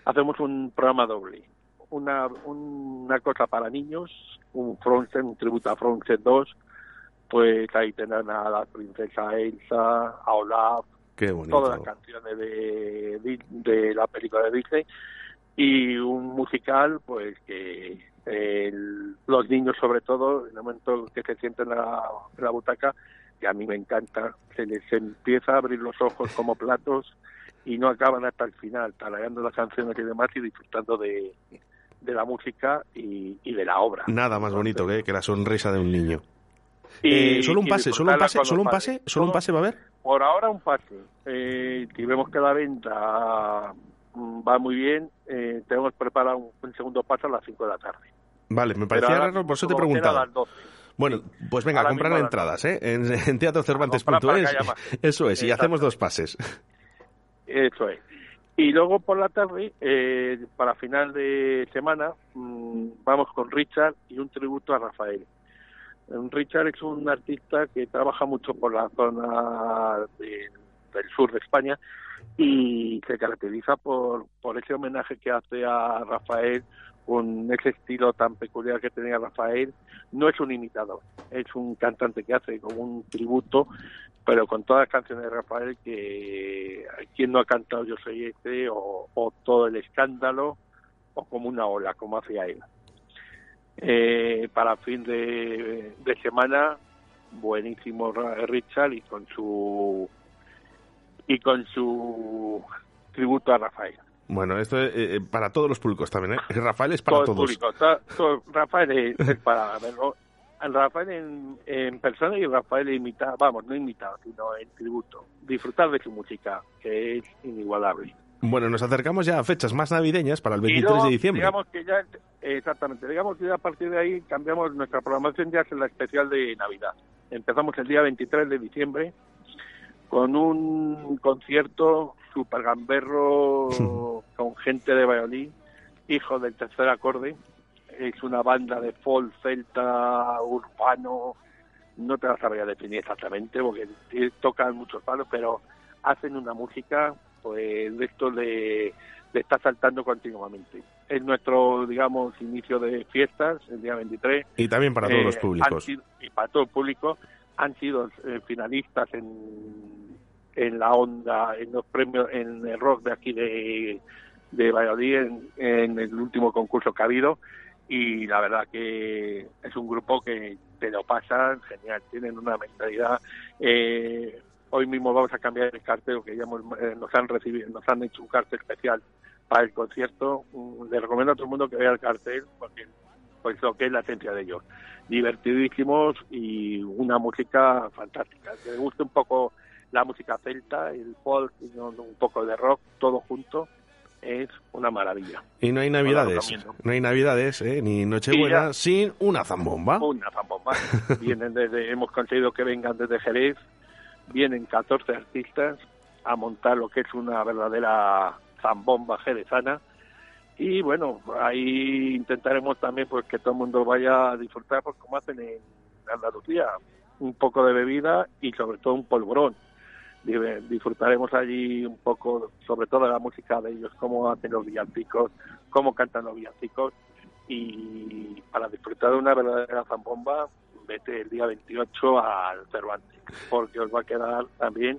hacemos un programa doble, una, una cosa para niños, un Frozen, un tributo a Frozen 2, pues ahí tendrán a la princesa Elsa, a Olaf, Qué todas las canciones de, de la película de Disney. Y un musical pues que el- los niños sobre todo en el momento que se sienten en la, en la butaca que a mí me encanta se les empieza a abrir los ojos como platos y no acaban hasta el final tarareando las canciones y demás y disfrutando de, de la música y, y de la obra. Nada más bonito que, que la sonrisa de un niño. Y- Eh, solo un pase, solo un pase, solo un pase, solo un pase va a haber. Por ahora un pase. Eh, si vemos que la venta mm, va muy bien, eh, tenemos preparado un, un segundo pase a las 5 de la tarde. Vale, me parecía ahora raro, por eso te he mismo queda a preguntado. las 12. Bueno, pues venga, a comprar entradas, ¿eh? En, en teatrocervantes.es. Eso es, y hacemos dos pases. Eso es. Y luego por la tarde, eh, para final de semana, mm, vamos con Richard y un tributo a Rafael. Eh, Richard es un artista que trabaja mucho por la zona de- del sur de España y se caracteriza por, por ese homenaje que hace a Rafael con ese estilo tan peculiar que tenía Rafael. No es un imitador, es un cantante que hace como un tributo, pero con todas las canciones de Rafael que quien no ha cantado Yo soy este o, o todo el escándalo o como una ola, como hacía él. Eh, para fin de, de semana, buenísimo Richard y con su y con su tributo a Rafael. Bueno, esto es eh, eh, para todos los públicos también, ¿eh? Rafael es para todo todos. público. to- to- Rafael es, es para verlo. Rafael en, en persona y Rafael imitado, vamos, no imitado, sino en tributo. Disfrutar de su música, que es inigualable. Bueno, nos acercamos ya a fechas más navideñas para el Y 23 luego, de diciembre. Digamos que ya, exactamente, digamos que ya a partir de ahí cambiamos nuestra programación ya es la especial de Navidad. Empezamos el día 23 de diciembre con un concierto super gamberro con gente de Valladolid, hijo del tercer acorde. Es una banda de folk, celta, urbano, no te la sabría definir exactamente porque tocan muchos palos, pero hacen una música pues esto de estar saltando continuamente. Es nuestro, digamos, inicio de fiestas, el día 23. Y también para todos Eh, los han públicos. sido- y para todo el público. Han sido eh, finalistas en, en la onda, en los premios, en el rock de aquí de, de Valladolid, en, en el último concurso que ha habido. Y la verdad que es un grupo que te lo pasan genial, tienen una mentalidad. Eh, hoy mismo vamos a cambiar el cartel que ya hemos- eh, nos han recibido, nos han hecho un cartel especial para el concierto. Mm, Le recomiendo a todo el mundo que vea el cartel porque pues lo que es la esencia de ellos. Divertidísimos y una música fantástica. Que le guste un poco la música celta, el folk, y un poco de rock, todo junto, es una maravilla. Y no hay navidades. No hay navidades, ¿eh? Ni Nochebuena ya- sin una zambomba. Una zambomba. Vienen desde, hemos conseguido que vengan desde Jerez, vienen 14 artistas a montar lo que es una verdadera zambomba jerezana Y bueno, ahí intentaremos también pues que todo el mundo vaya a disfrutar, pues como hacen en Andalucía, un poco de bebida y sobre todo un polvorón. Disfrutaremos allí un poco, sobre todo la música de ellos, cómo hacen los villancicos, cómo cantan los villancicos. Y para disfrutar de una verdadera zambomba, vete el día 28 al Cervantes, porque os va a quedar también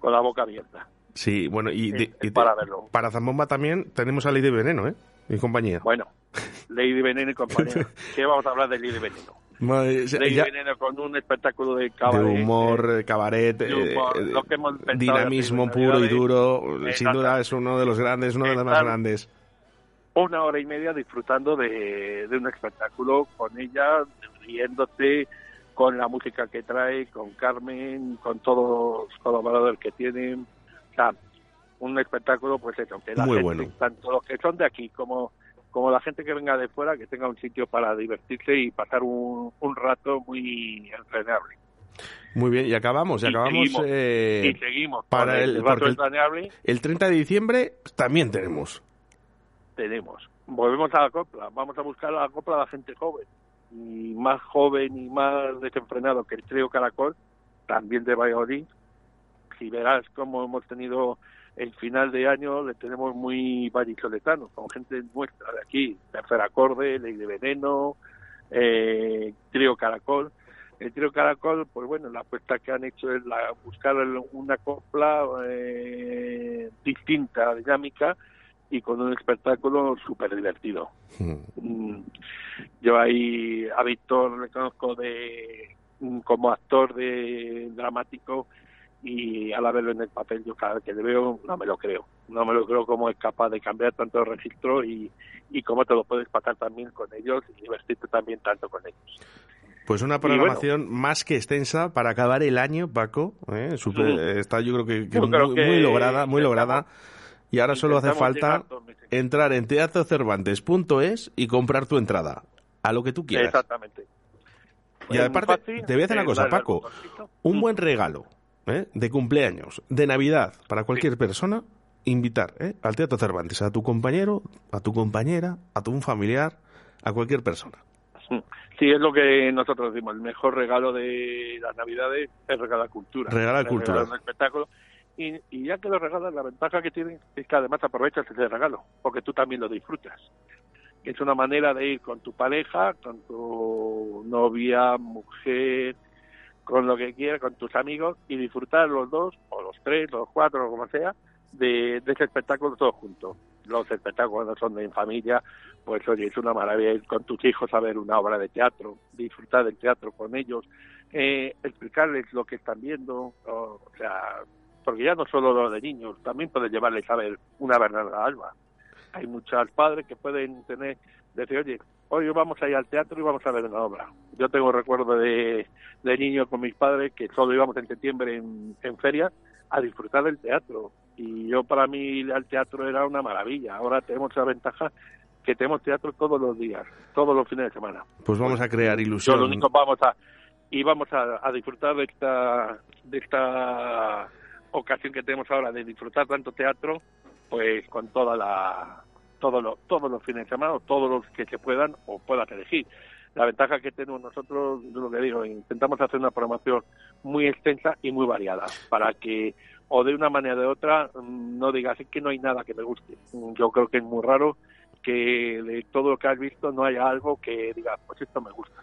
con la boca abierta. Sí, bueno, y, de- Es y para verlo. para Zambomba también tenemos a de Veneno, ¿eh? Mi compañía. Bueno, Lady Veneno y compañía. ¿Qué vamos a hablar de Lady Veneno? Madre- se- Lady ya- Veneno con un espectáculo de de cabaret. humor, eh, cabaret, de humor, eh, lo que hemos dinamismo de puro y duro. Sin duda es uno de los grandes, uno de los más grandes. Una hora y media disfrutando de, de un espectáculo con ella, riéndote, con la música que trae, con Carmen, con todos los colaboradores que tienen. O sea, un espectáculo, pues eso, que la Muy gente, bueno. tanto los que son de aquí como, como la gente que venga de fuera, que tenga un sitio para divertirse y pasar un, un rato muy entrañable. Muy bien, y acabamos, y Y acabamos seguimos, eh, y seguimos para el, el, rato porque el, entrañable. el 30 de diciembre también tenemos. tenemos. Volvemos a la copla, vamos a buscar a la copla a la gente joven, y más joven y más desenfrenado que el trío Caracol, también de Valladolid. Si verás cómo hemos tenido el final de año, le tenemos muy vallisoletano, con gente nuestra de aquí, Tercer Acorde, Ley de Veneno, eh, Trío Caracol. El Trío Caracol, pues bueno, la apuesta que han hecho es la, buscar una copla eh, distinta, dinámica, y con un espectáculo súper divertido. Mm, Yo ahí a Víctor le conozco de mm, como actor de dramático y al verlo en el papel yo cada vez que le veo no me lo creo. No me lo creo cómo es capaz de cambiar tanto el registro y, y cómo te lo puedes pasar también con ellos y divertirte también tanto con ellos. Pues una bueno. programación más que extensa para acabar el año, Paco. ¿eh? Súper- Mm. Está yo creo que, que Yo muy, creo que muy lograda, muy lograda. Y ahora solo hace falta entrar en teatrocervantes.es y comprar tu entrada. A lo que tú quieras. Exactamente. Y aparte, te voy a decir una cosa, Paco. Un buen regalo ¿eh? de cumpleaños, de Navidad, para cualquier persona, invitar ¿eh? al Teatro Cervantes a tu compañero, a tu compañera, a tu familiar, a cualquier persona. Sí, es lo que nosotros decimos. El mejor regalo de las Navidades es regalar cultura. Regalar cultura. un espectáculo. Y, y ya que lo regalas, la ventaja que tiene es que además aprovechas ese regalo, porque tú también lo disfrutas. Es una manera de ir con tu pareja, con tu novia, mujer, con lo que quieras, con tus amigos y disfrutar los dos, o los tres, los cuatro, o como sea, de, ese espectáculo todos juntos. Los espectáculos no son en familia, pues oye, es una maravilla ir con tus hijos a ver una obra de teatro, disfrutar del teatro con ellos, eh, explicarles lo que están viendo, o, o sea, porque ya no solo lo de niños, también puedes llevarles a ver una Bernarda Alba. Hay muchos padres que pueden tener, decir, oye, hoy vamos a ir al teatro y vamos a ver una obra. Yo tengo recuerdo de, de niño con mis padres que solo íbamos en septiembre en, en feria a disfrutar del teatro. Y yo para mí ir al teatro era una maravilla. Ahora tenemos la ventaja que tenemos teatro todos los días, todos los fines de semana. Pues vamos a crear Yo ilusión. lo único vamos a y vamos a, a disfrutar de esta de esta ocasión que tenemos ahora de disfrutar tanto teatro, pues con toda la todos los todos los fines de semana o todos los que se puedan o puedas elegir. La ventaja que tenemos nosotros, yo lo que digo, intentamos hacer una programación muy extensa y muy variada para que o de una manera o de otra mm, no digas "Es que no hay nada que me guste. Mm, Yo creo que es muy raro que de todo lo que has visto no haya algo que diga, pues esto me gusta,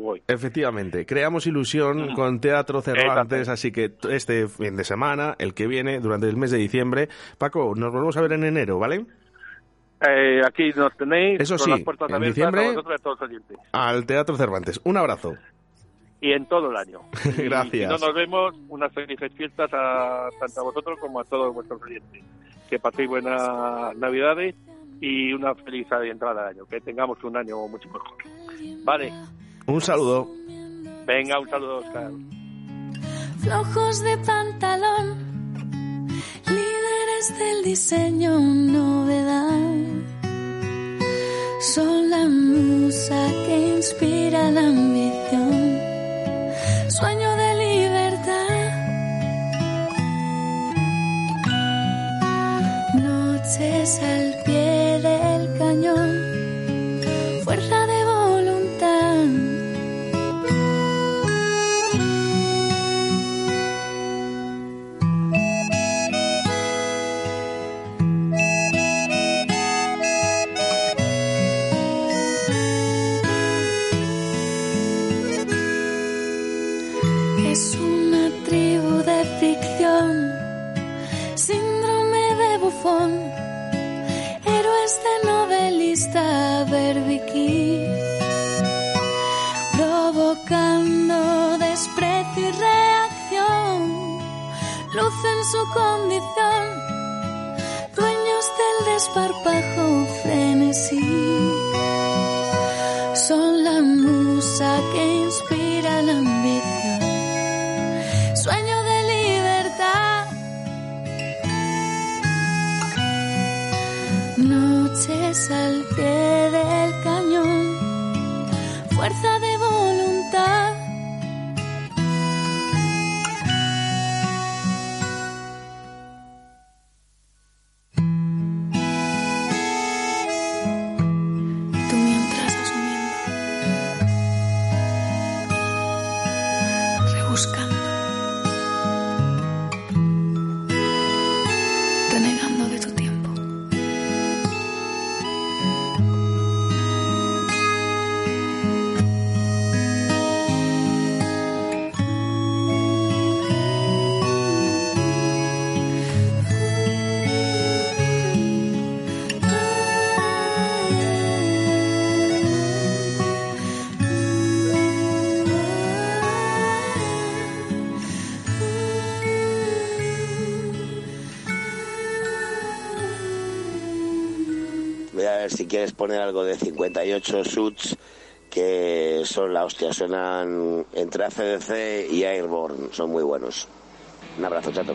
voy. Efectivamente, creamos ilusión con Teatro Cervantes, así que este fin de semana, el que viene, durante el mes de diciembre, Paco, nos volvemos a ver en enero, ¿vale? Eh, aquí nos tenéis Eso con sí, las puertas en abiertas diciembre- a vosotros y a todos los. Al Teatro Cervantes. Un abrazo. Y en todo el año. Y Gracias. si no nos vemos, unas felices fiestas a, tanto a vosotros como a todos vuestros oyentes. Que paséis buenas navidades y una feliz entrada de año. Que tengamos un año mucho mejor. Vale, Un saludo. venga, un saludo, Oscar. flojos de pantalón, líderes del diseño, novedad. Son la musa que inspira la ambición, sueño de libertad. Noches al pie del Es desparpajo frenesí. Son la musa que inspira la ambición, sueño de libertad. Noches al pie del cañón, fuerza de Si quieres poner algo de 58 Suits que son la hostia, suenan entre ACDC y Airborne, son muy buenos. Un abrazo, chato.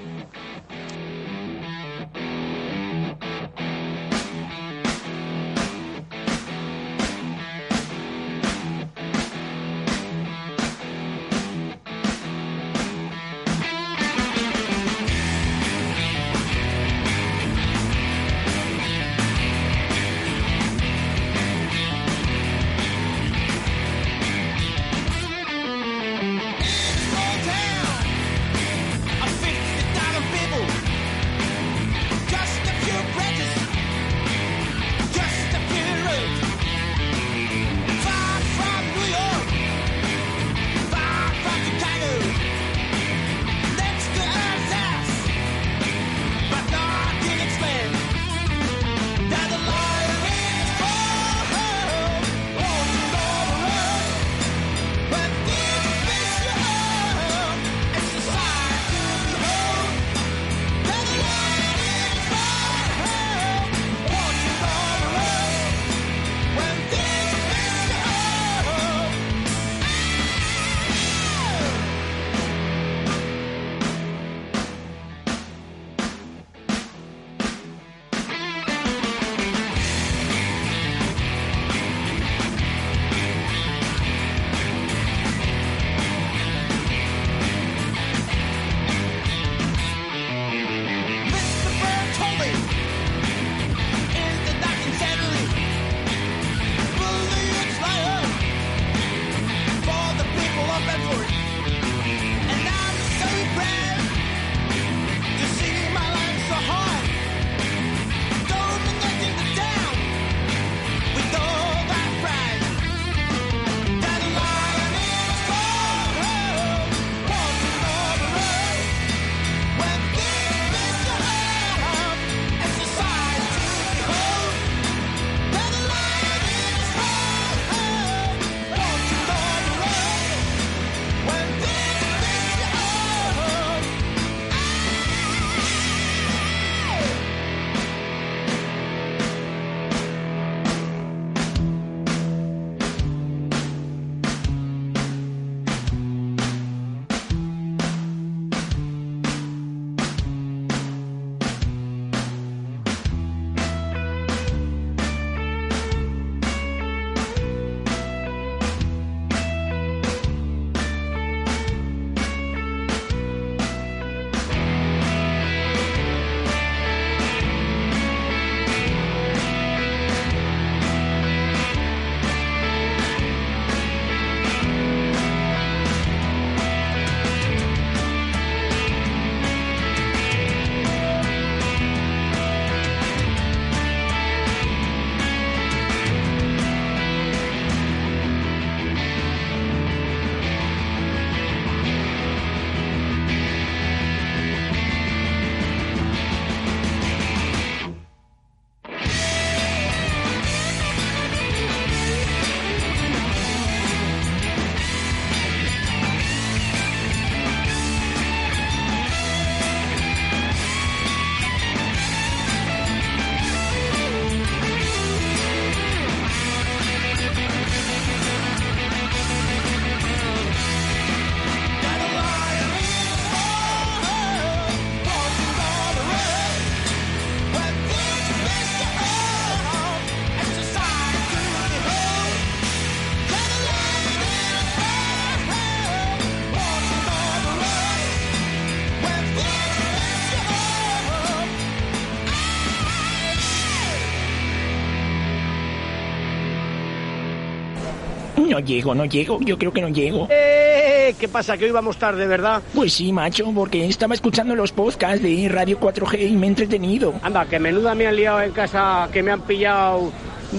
Llego, no llego. Yo creo que no llego. ¡Eh! ¿Qué pasa? ¿Que hoy vamos tarde, verdad? Pues sí, macho, porque estaba escuchando los podcasts de Radio 4G y me he entretenido. Anda, que menuda me han liado en casa, que me han pillado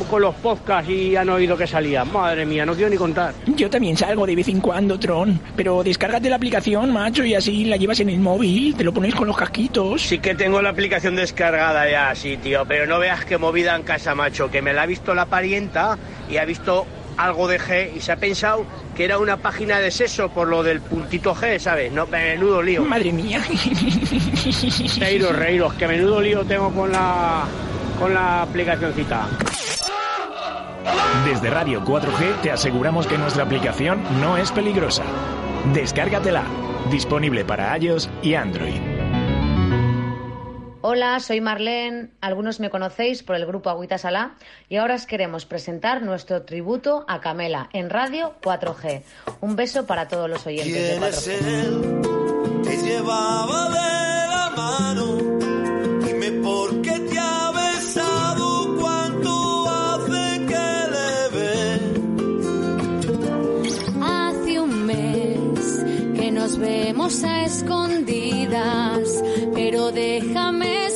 con los podcasts y han oído que salía. Madre mía, no quiero ni contar. Yo también salgo de vez en cuando, Tron. Pero descárgate la aplicación, macho, y así la llevas en el móvil. Te lo pones con los casquitos. Sí que tengo la aplicación descargada ya, sí, tío. Pero no veas qué movida en casa, macho. Que me la ha visto la parienta y ha visto algo de G y se ha pensado que era una página de sexo por lo del puntito G, ¿sabes? No, menudo lío. Madre mía. Reiros, reiros, que menudo lío tengo con la con la aplicacióncita. Desde Radio 4G te aseguramos que nuestra aplicación no es peligrosa. Descárgatela. Disponible para iOS y Android. Hola, soy Marlene. Algunos me conocéis por el grupo Agüita Salá y ahora os queremos presentar nuestro tributo a Camela en Radio 4G. Un beso para todos los oyentes de ¿Quién es 4G. Vemos a escondidas, pero déjame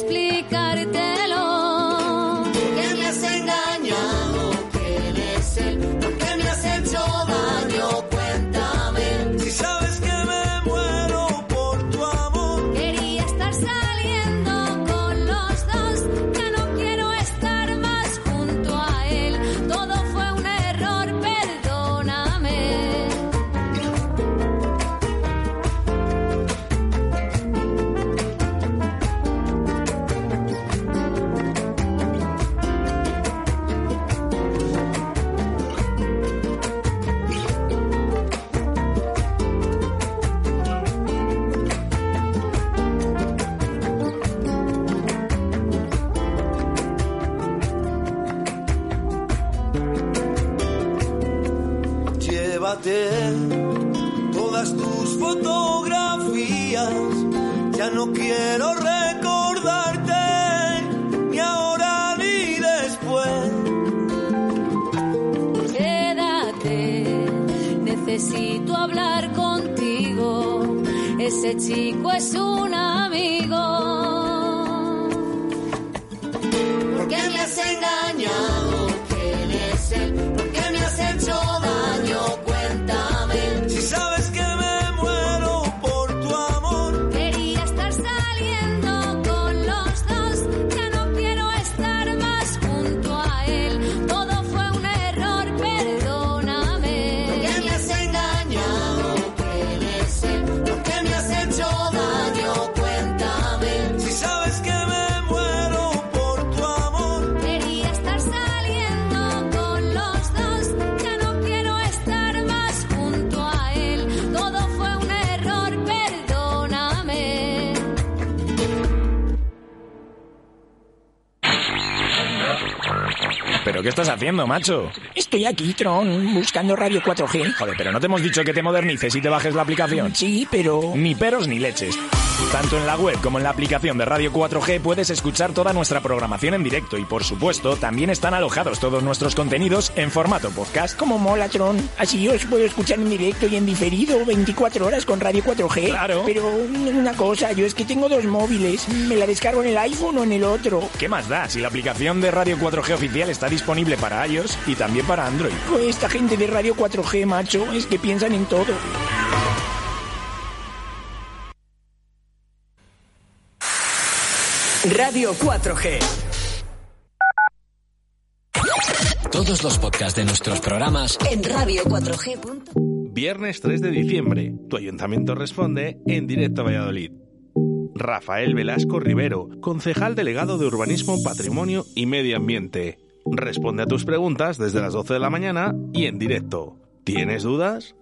Ese chico es un amigo. Qué estás haciendo, macho? Estoy aquí, Tron, buscando Radio 4G. Joder, pero no te hemos dicho que te modernices y te bajes la aplicación. Sí, pero... Ni peros ni leches. Tanto en la web como en la aplicación de Radio 4G puedes escuchar toda nuestra programación en directo y por supuesto también están alojados todos nuestros contenidos en formato podcast. Como mola, Tron. Así os puedo escuchar en directo y en diferido 24 horas con Radio 4G. Claro. Pero una cosa, yo es que tengo dos móviles. ¿Me la descargo en el iPhone o en el otro? ¿Qué más da si la aplicación de Radio 4G oficial está disponible para iOS y también para Android? Pues esta gente de Radio 4G, macho, es que piensan en todo. Radio 4G. Todos los podcasts de nuestros programas En Radio 4G. Viernes 3 de diciembre, tu ayuntamiento responde en directo a Valladolid. Rafael Velasco Rivero, concejal delegado de Urbanismo, Patrimonio y Medio Ambiente. Responde a tus preguntas desde las 12 de la mañana y en directo. ¿Tienes dudas?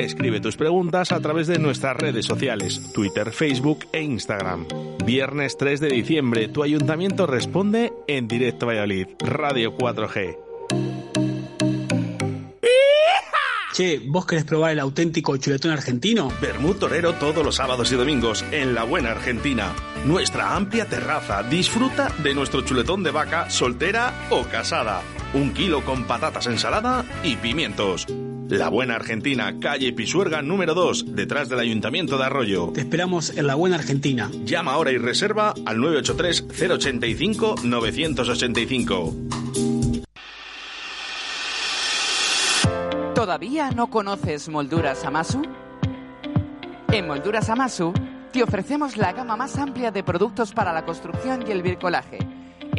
Escribe tus preguntas a través de nuestras redes sociales, Twitter, Facebook e Instagram. Viernes 3 de diciembre, tu ayuntamiento responde en directo a Valladolid. Radio 4G. Che, ¿vos querés probar el auténtico chuletón argentino? Bermud Torero todos los sábados y domingos en La Buena Argentina. Nuestra amplia terraza. Disfruta de nuestro chuletón de vaca soltera o casada. Un kilo con patatas ensalada y pimientos. La Buena Argentina, calle Pisuerga número 2, detrás del Ayuntamiento de Arroyo. Te esperamos en la buena Argentina. Llama ahora y reserva al 983-085-985. ¿Todavía no conoces Molduras Amasu? En Molduras Amasu te ofrecemos la gama más amplia de productos para la construcción y el bricolaje.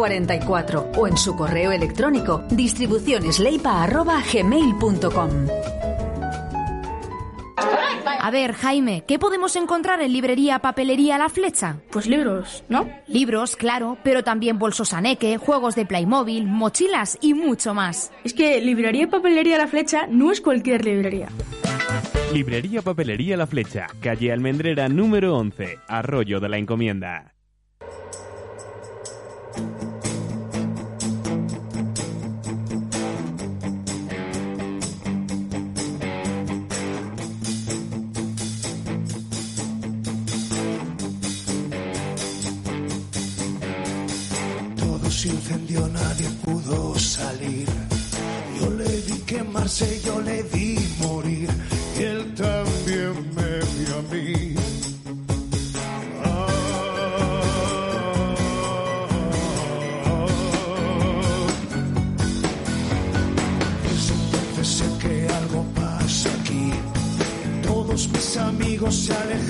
672-6590-44 o en su correo electrónico distribucionesleipa.gmail.com A ver, Jaime, ¿qué podemos encontrar en librería Papelería La Flecha? Pues libros, ¿no? Libros, claro, pero también bolsos Aneque, juegos de Playmobil, mochilas y mucho más. Es que librería Papelería La Flecha no es cualquier librería. Librería Papelería La Flecha, calle Almendrera número 11, Arroyo de la Encomienda. Se incendió, nadie pudo salir. Yo le vi quemarse, yo le vi morir. Y él también me vio a mí. Amigos se alejan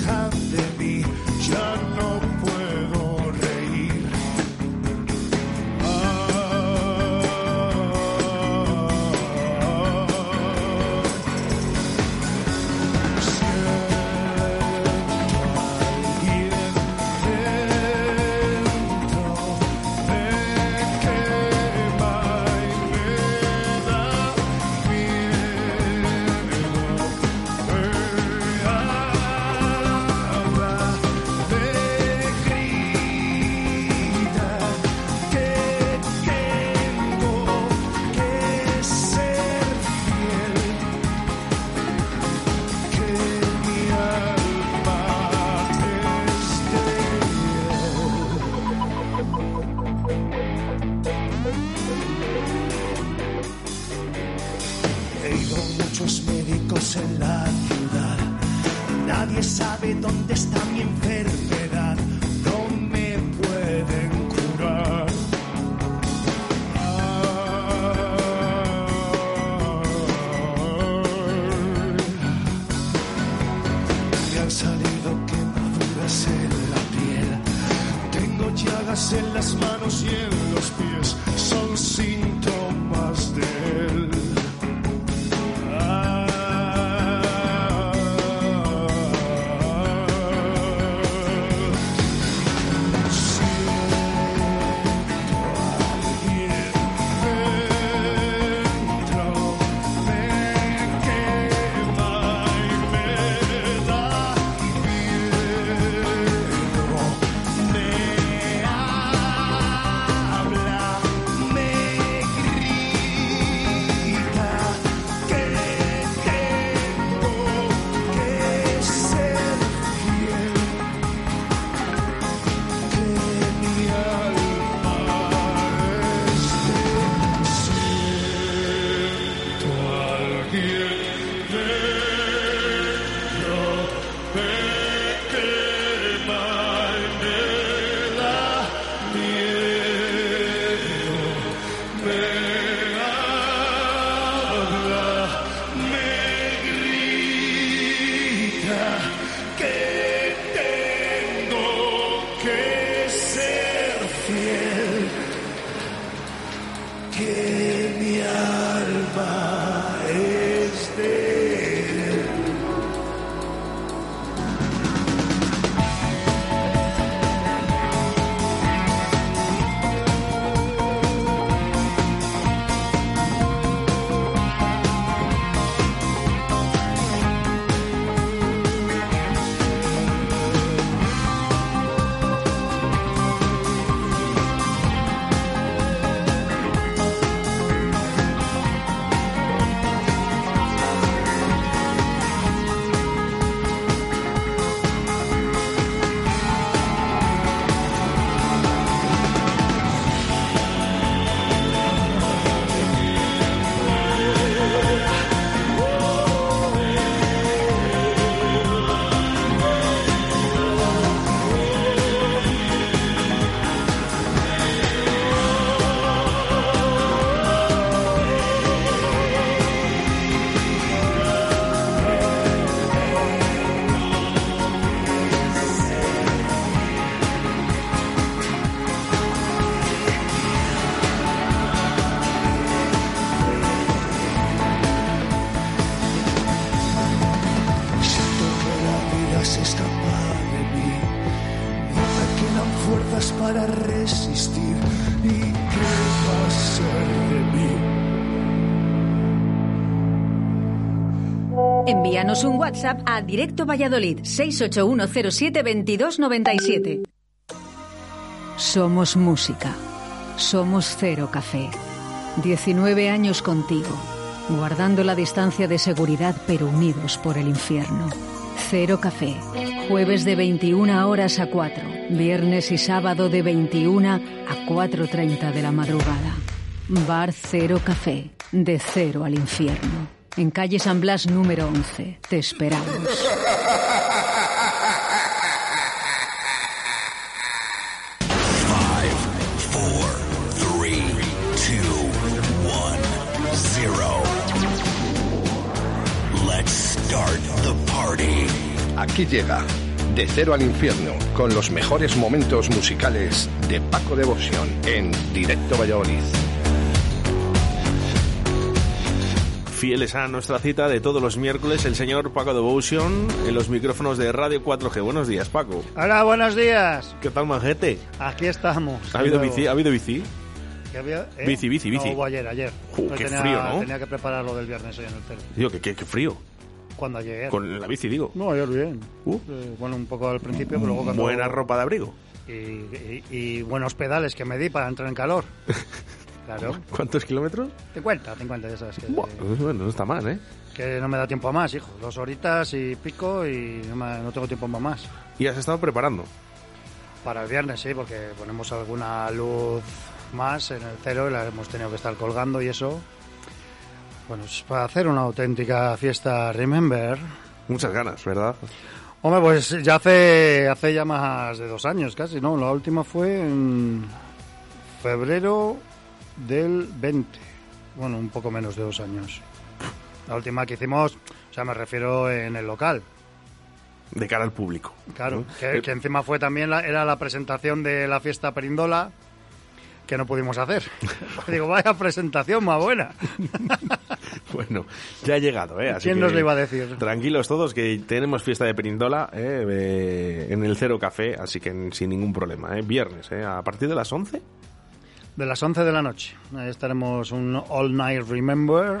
las manos y en los pies. Son síntomas Un WhatsApp a Directo Valladolid 681072297. Somos música. Somos Cero Café. 19 años contigo, guardando la distancia de seguridad pero unidos por el infierno. Cero Café. Jueves de 21 horas a 4. Viernes y sábado de 21 a 4.30 de la madrugada. Bar Cero Café. De cero al infierno. En calle San Blas número 11. Te esperamos. Five, four, three, two, one, zero. Let's start the party. Aquí llega De Cero al Infierno con los mejores momentos musicales de Paco Devoción en Directo Valladolid. Fieles a nuestra cita de todos los miércoles, el señor Paco Devotion en los micrófonos de Radio 4G. Buenos días, Paco. Hola, buenos días. ¿Qué tal, majete? Aquí estamos. ¿Ha habido bici? ¿Ha habido bici? ¿Qué había? ¿Eh? Bici, bici, bici. No, hubo ayer, ayer. Uh, qué tenía, frío, ¿no? Tenía que preparar lo del viernes hoy en el celo. Digo, que qué, frío. Cuando llegué. Con la bici, digo. No, ayer bien. Eh, bueno, un poco al principio, pero luego cuando... Buena ropa de abrigo. Y, y- y buenos pedales que me di para entrar en calor. Claro. ¿Cuántos kilómetros? 50, 50, ya sabes que, Pues bueno, no está mal, ¿eh? que no me da tiempo a más, hijo. Dos horitas y pico y no, me- no tengo tiempo para más. Y has estado preparando. Para el viernes, sí, porque ponemos alguna luz más en el cero y la hemos tenido que estar colgando y eso. Bueno, es para hacer una auténtica fiesta Remember. Muchas ganas, ¿verdad? Hombre, pues ya hace, hace ya más de dos años casi, ¿no? La última fue en febrero del 20. Bueno, un poco menos de dos años. La última que hicimos, o sea, me refiero en el local. De cara al público. Claro, ¿no? que, Eh, que encima fue también la, era la presentación de la fiesta Perindola que no pudimos hacer. Digo, vaya presentación más buena. Bueno, ya ha llegado, ¿eh? Así ¿Quién que nos lo iba a decir? Tranquilos todos que tenemos fiesta de Perindola ¿eh? Eh, en el Cero Café, así que sin ningún problema, ¿eh? Viernes, ¿eh? A partir de las 11. De las 11 de la noche. Ahí estaremos un All Night Remember.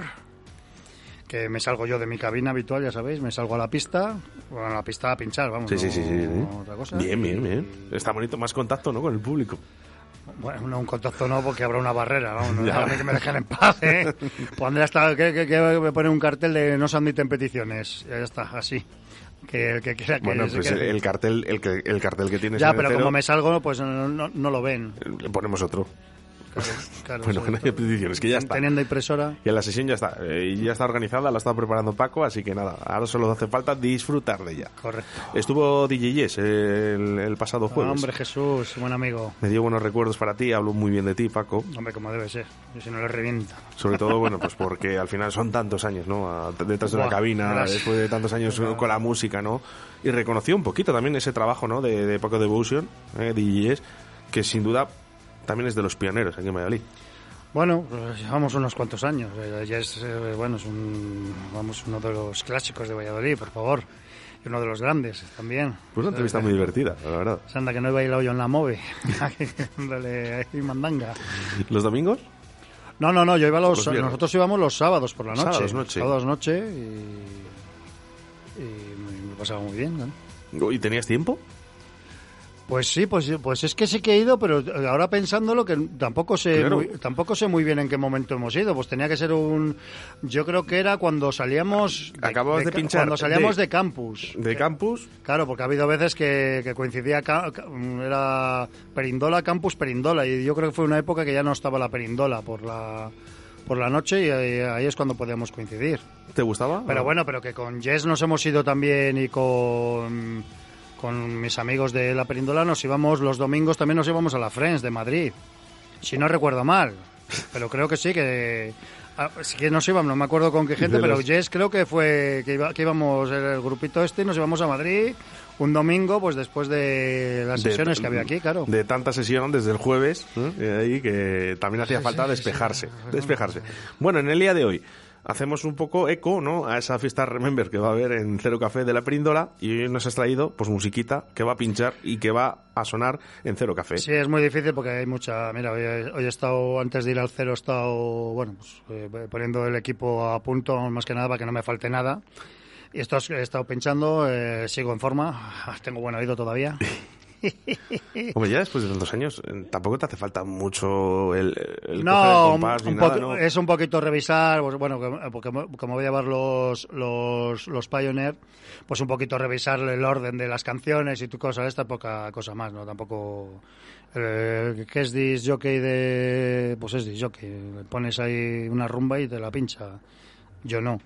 Que me salgo yo de mi cabina habitual, ya sabéis. Me salgo a la pista. Bueno, a la pista a pinchar, vamos. Sí, sí, no- sí, sí, sí. Otra cosa. Bien, bien, bien. Está bonito, más contacto, ¿no? Con el público. Bueno, no, un contacto no, porque habrá una barrera. ¿no? No, que me dejen en paz, ¿eh? Pondré hasta que, que, que me pone un cartel de no se admiten peticiones. Ya está, así. Que el que quiera que Bueno, pues el, el cartel, el, que- el cartel que tienes Ya, en el pero Cero, como me salgo, pues no, no- no lo ven. le ponemos otro. Claro, bueno, sí, que no haya peticiones, que ya está. Teniendo impresora. Y la sesión ya está. eh, ya está organizada, la está preparando Paco, así que nada, ahora solo hace falta disfrutar de ella. Correcto. Estuvo DJ Yes el, el pasado jueves. Hombre, Jesús, buen amigo. Me dio buenos recuerdos para ti, hablo muy bien de ti, Paco. Hombre, como debe ser. Yo si no le reviento. Sobre todo, bueno, pues porque al final son tantos años, ¿no? Detrás de la Buah, cabina, verás. después de tantos años con la música, ¿no? Y reconoció un poquito también ese trabajo, ¿no? De, de Paco Devotion, ¿eh? DJ Yes, que sin duda también es de los pioneros aquí en Valladolid. Bueno, pues llevamos unos cuantos años. Eh, Ya es, eh, bueno, es un, vamos, uno de los clásicos de Valladolid, por favor. Y uno de los grandes también. Pues una entrevista muy divertida, la verdad. Se anda que no he bailado yo en la MOVE. Dándole ahí mandanga. ¿Los domingos? No, no, no, yo iba los, Los nosotros íbamos los sábados por la noche. Sábados, noche. Sábados noche y, y me, me pasaba muy bien. ¿no? ¿Y tenías tiempo? Pues sí, pues, pues es que sí que he ido, pero ahora pensándolo que tampoco sé, Claro. muy, tampoco sé muy bien en qué momento hemos ido. Pues tenía que ser un, yo creo que era cuando salíamos, Acababas de ca- pinchar cuando salíamos de- de, campus. ¿De campus? Claro, porque ha habido veces que, que coincidía, era Perindola, Campus Perindola, y yo creo que fue una época que ya no estaba la Perindola por la, por la noche y ahí, ahí es cuando podíamos coincidir. ¿Te gustaba? Pero bueno, pero que con Jess nos hemos ido también y con, con mis amigos de la Perindola nos íbamos los domingos, también nos íbamos a la Friends de Madrid. Si no recuerdo mal. Pero creo que sí, que... ah, sí que nos íbamos, no me acuerdo con qué gente, pero Jess creo que fue que, iba- que íbamos el grupito este y nos íbamos a Madrid un domingo, pues después de las De- sesiones que había aquí, claro. De tanta sesión desde el jueves. Y ahí que también hacía Sí, falta sí, despejarse, despejarse. Bueno, en el día de hoy hacemos un poco eco, ¿no? A esa fiesta Remember que va a haber en Cero Café de la Príndola y hoy nos has traído, pues, musiquita que va a pinchar y que va a sonar en Cero Café. Sí, es muy difícil porque hay mucha. Mira, hoy, he- hoy he estado, antes de ir al cero, he estado, bueno, pues, eh, poniendo el equipo a punto, más que nada, para que no me falte nada. Y esto es- he estado pinchando, eh, sigo en forma, tengo buen oído todavía. Hombre, ya después de tantos años, eh, tampoco te hace falta mucho el, el coger el No, compás ni un nada, poqui- ¿no? es un poquito revisar, pues, bueno, que- porque mo- como voy a llevar los, los, los Pioneer, pues un poquito revisar el orden de las canciones y tu cosa esta, poca cosa más, ¿no? Tampoco... Eh, ¿Qué es disc jockey de...? Pues es disc jockey, le pones ahí una rumba y te la pincha. Yo no,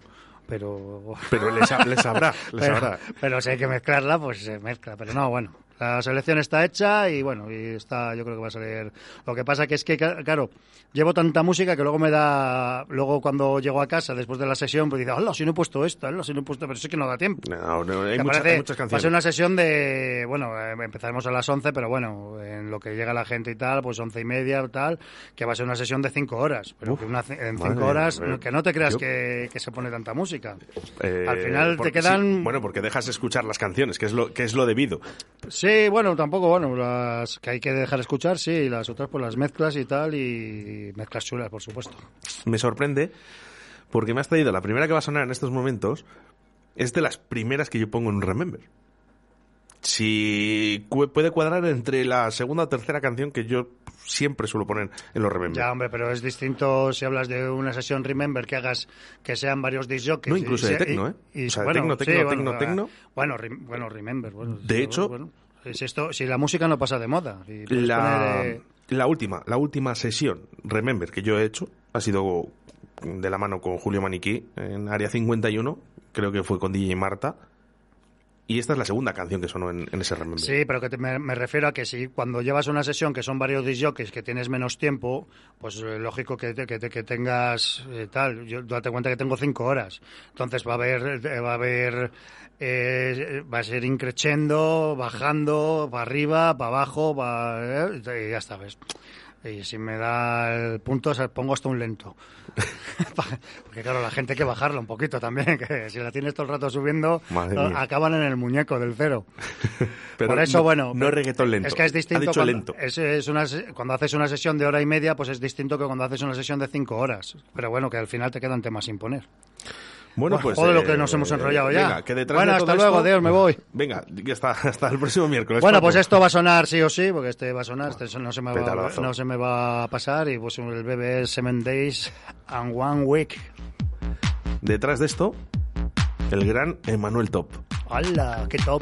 pero... Pero le sa- le sabrá, le pero, sabrá. Pero si hay que mezclarla, pues se mezcla, pero no, bueno. La selección está hecha y bueno, y está, yo creo que va a salir. Lo que pasa que es que, claro, llevo tanta música que luego me da, luego cuando llego a casa después de la sesión, pues dice, hola, si no he puesto esta, hola, si no he puesto, pero sí que no da tiempo. No, no, hay, Me mucha- parece- hay muchas Va a ser una sesión de, bueno, eh, empezaremos a las 11, pero bueno, en lo que llega la gente y tal, pues once y media tal, que va a ser una sesión de cinco horas. Pero Uf, que una, en cinco horas, que no te creas que, que se pone tanta música. Eh, Al final te quedan- sí, bueno, porque dejas escuchar las canciones, que es lo, que es lo debido. Sí, bueno, tampoco, bueno, las que hay que dejar escuchar, sí, y las otras pues las mezclas y tal, y mezclas chulas, por supuesto. Me sorprende porque me has traído la primera que va a sonar en estos momentos, es de las primeras que yo pongo en Remember. Si cu- puede cuadrar entre la segunda o tercera canción que yo siempre suelo poner en los Remember. Ya, hombre, pero es distinto si hablas de una sesión Remember que hagas que sean varios disc jockeys. No, incluso y- de tecno, ¿eh? y- O sea, bueno, tecno, sí, tecno, bueno, tecno, ah, tecno. Bueno, bueno, Remember. Bueno, De sí, hecho- bueno, si, esto, si la música no pasa de moda. La, poner, eh, la última, la última sesión, Remember, que yo he hecho, ha sido de la mano con Julio Maniquí en Área 51, creo que fue con DJ Marta. Y esta es la segunda canción que sonó en, ese Remember. Sí, pero que te- me, refiero a que si cuando llevas una sesión que son varios disc jockeys, que tienes menos tiempo, pues eh, lógico que, te- que, te- que tengas eh, tal. Yo date cuenta que tengo cinco horas. Entonces va a haber, eh, va a haber, va a ser increchendo, bajando, para arriba, para abajo, eh, y ya está, ¿ves? Y si me da el punto, pongo hasta un lento. Porque claro, la gente hay que bajarla un poquito también, que si la tienes todo el rato subiendo, acaban en el muñeco del cero. Pero Por eso, no- bueno. no reggaetón lento. Es que es distinto. Ha dicho cuando, lento. es- es una cuando haces una sesión de hora y media, pues es distinto que cuando haces una sesión de cinco horas. Pero bueno, que al final te quedan temas sin poner. Bueno, pues. Joder, lo eh, que nos hemos enrollado ya. Venga, que detrás Bueno, de hasta todo luego, esto- Dios, me voy. Venga, ya está, hasta el próximo miércoles. Bueno, Paco. pues esto va a sonar sí o sí, porque este va a sonar, este no se me va, no se me va a pasar. Y pues el bebé es Seven Days and One Week. Detrás de esto, el gran Emanuel Top. ¡Hala! ¡Qué top!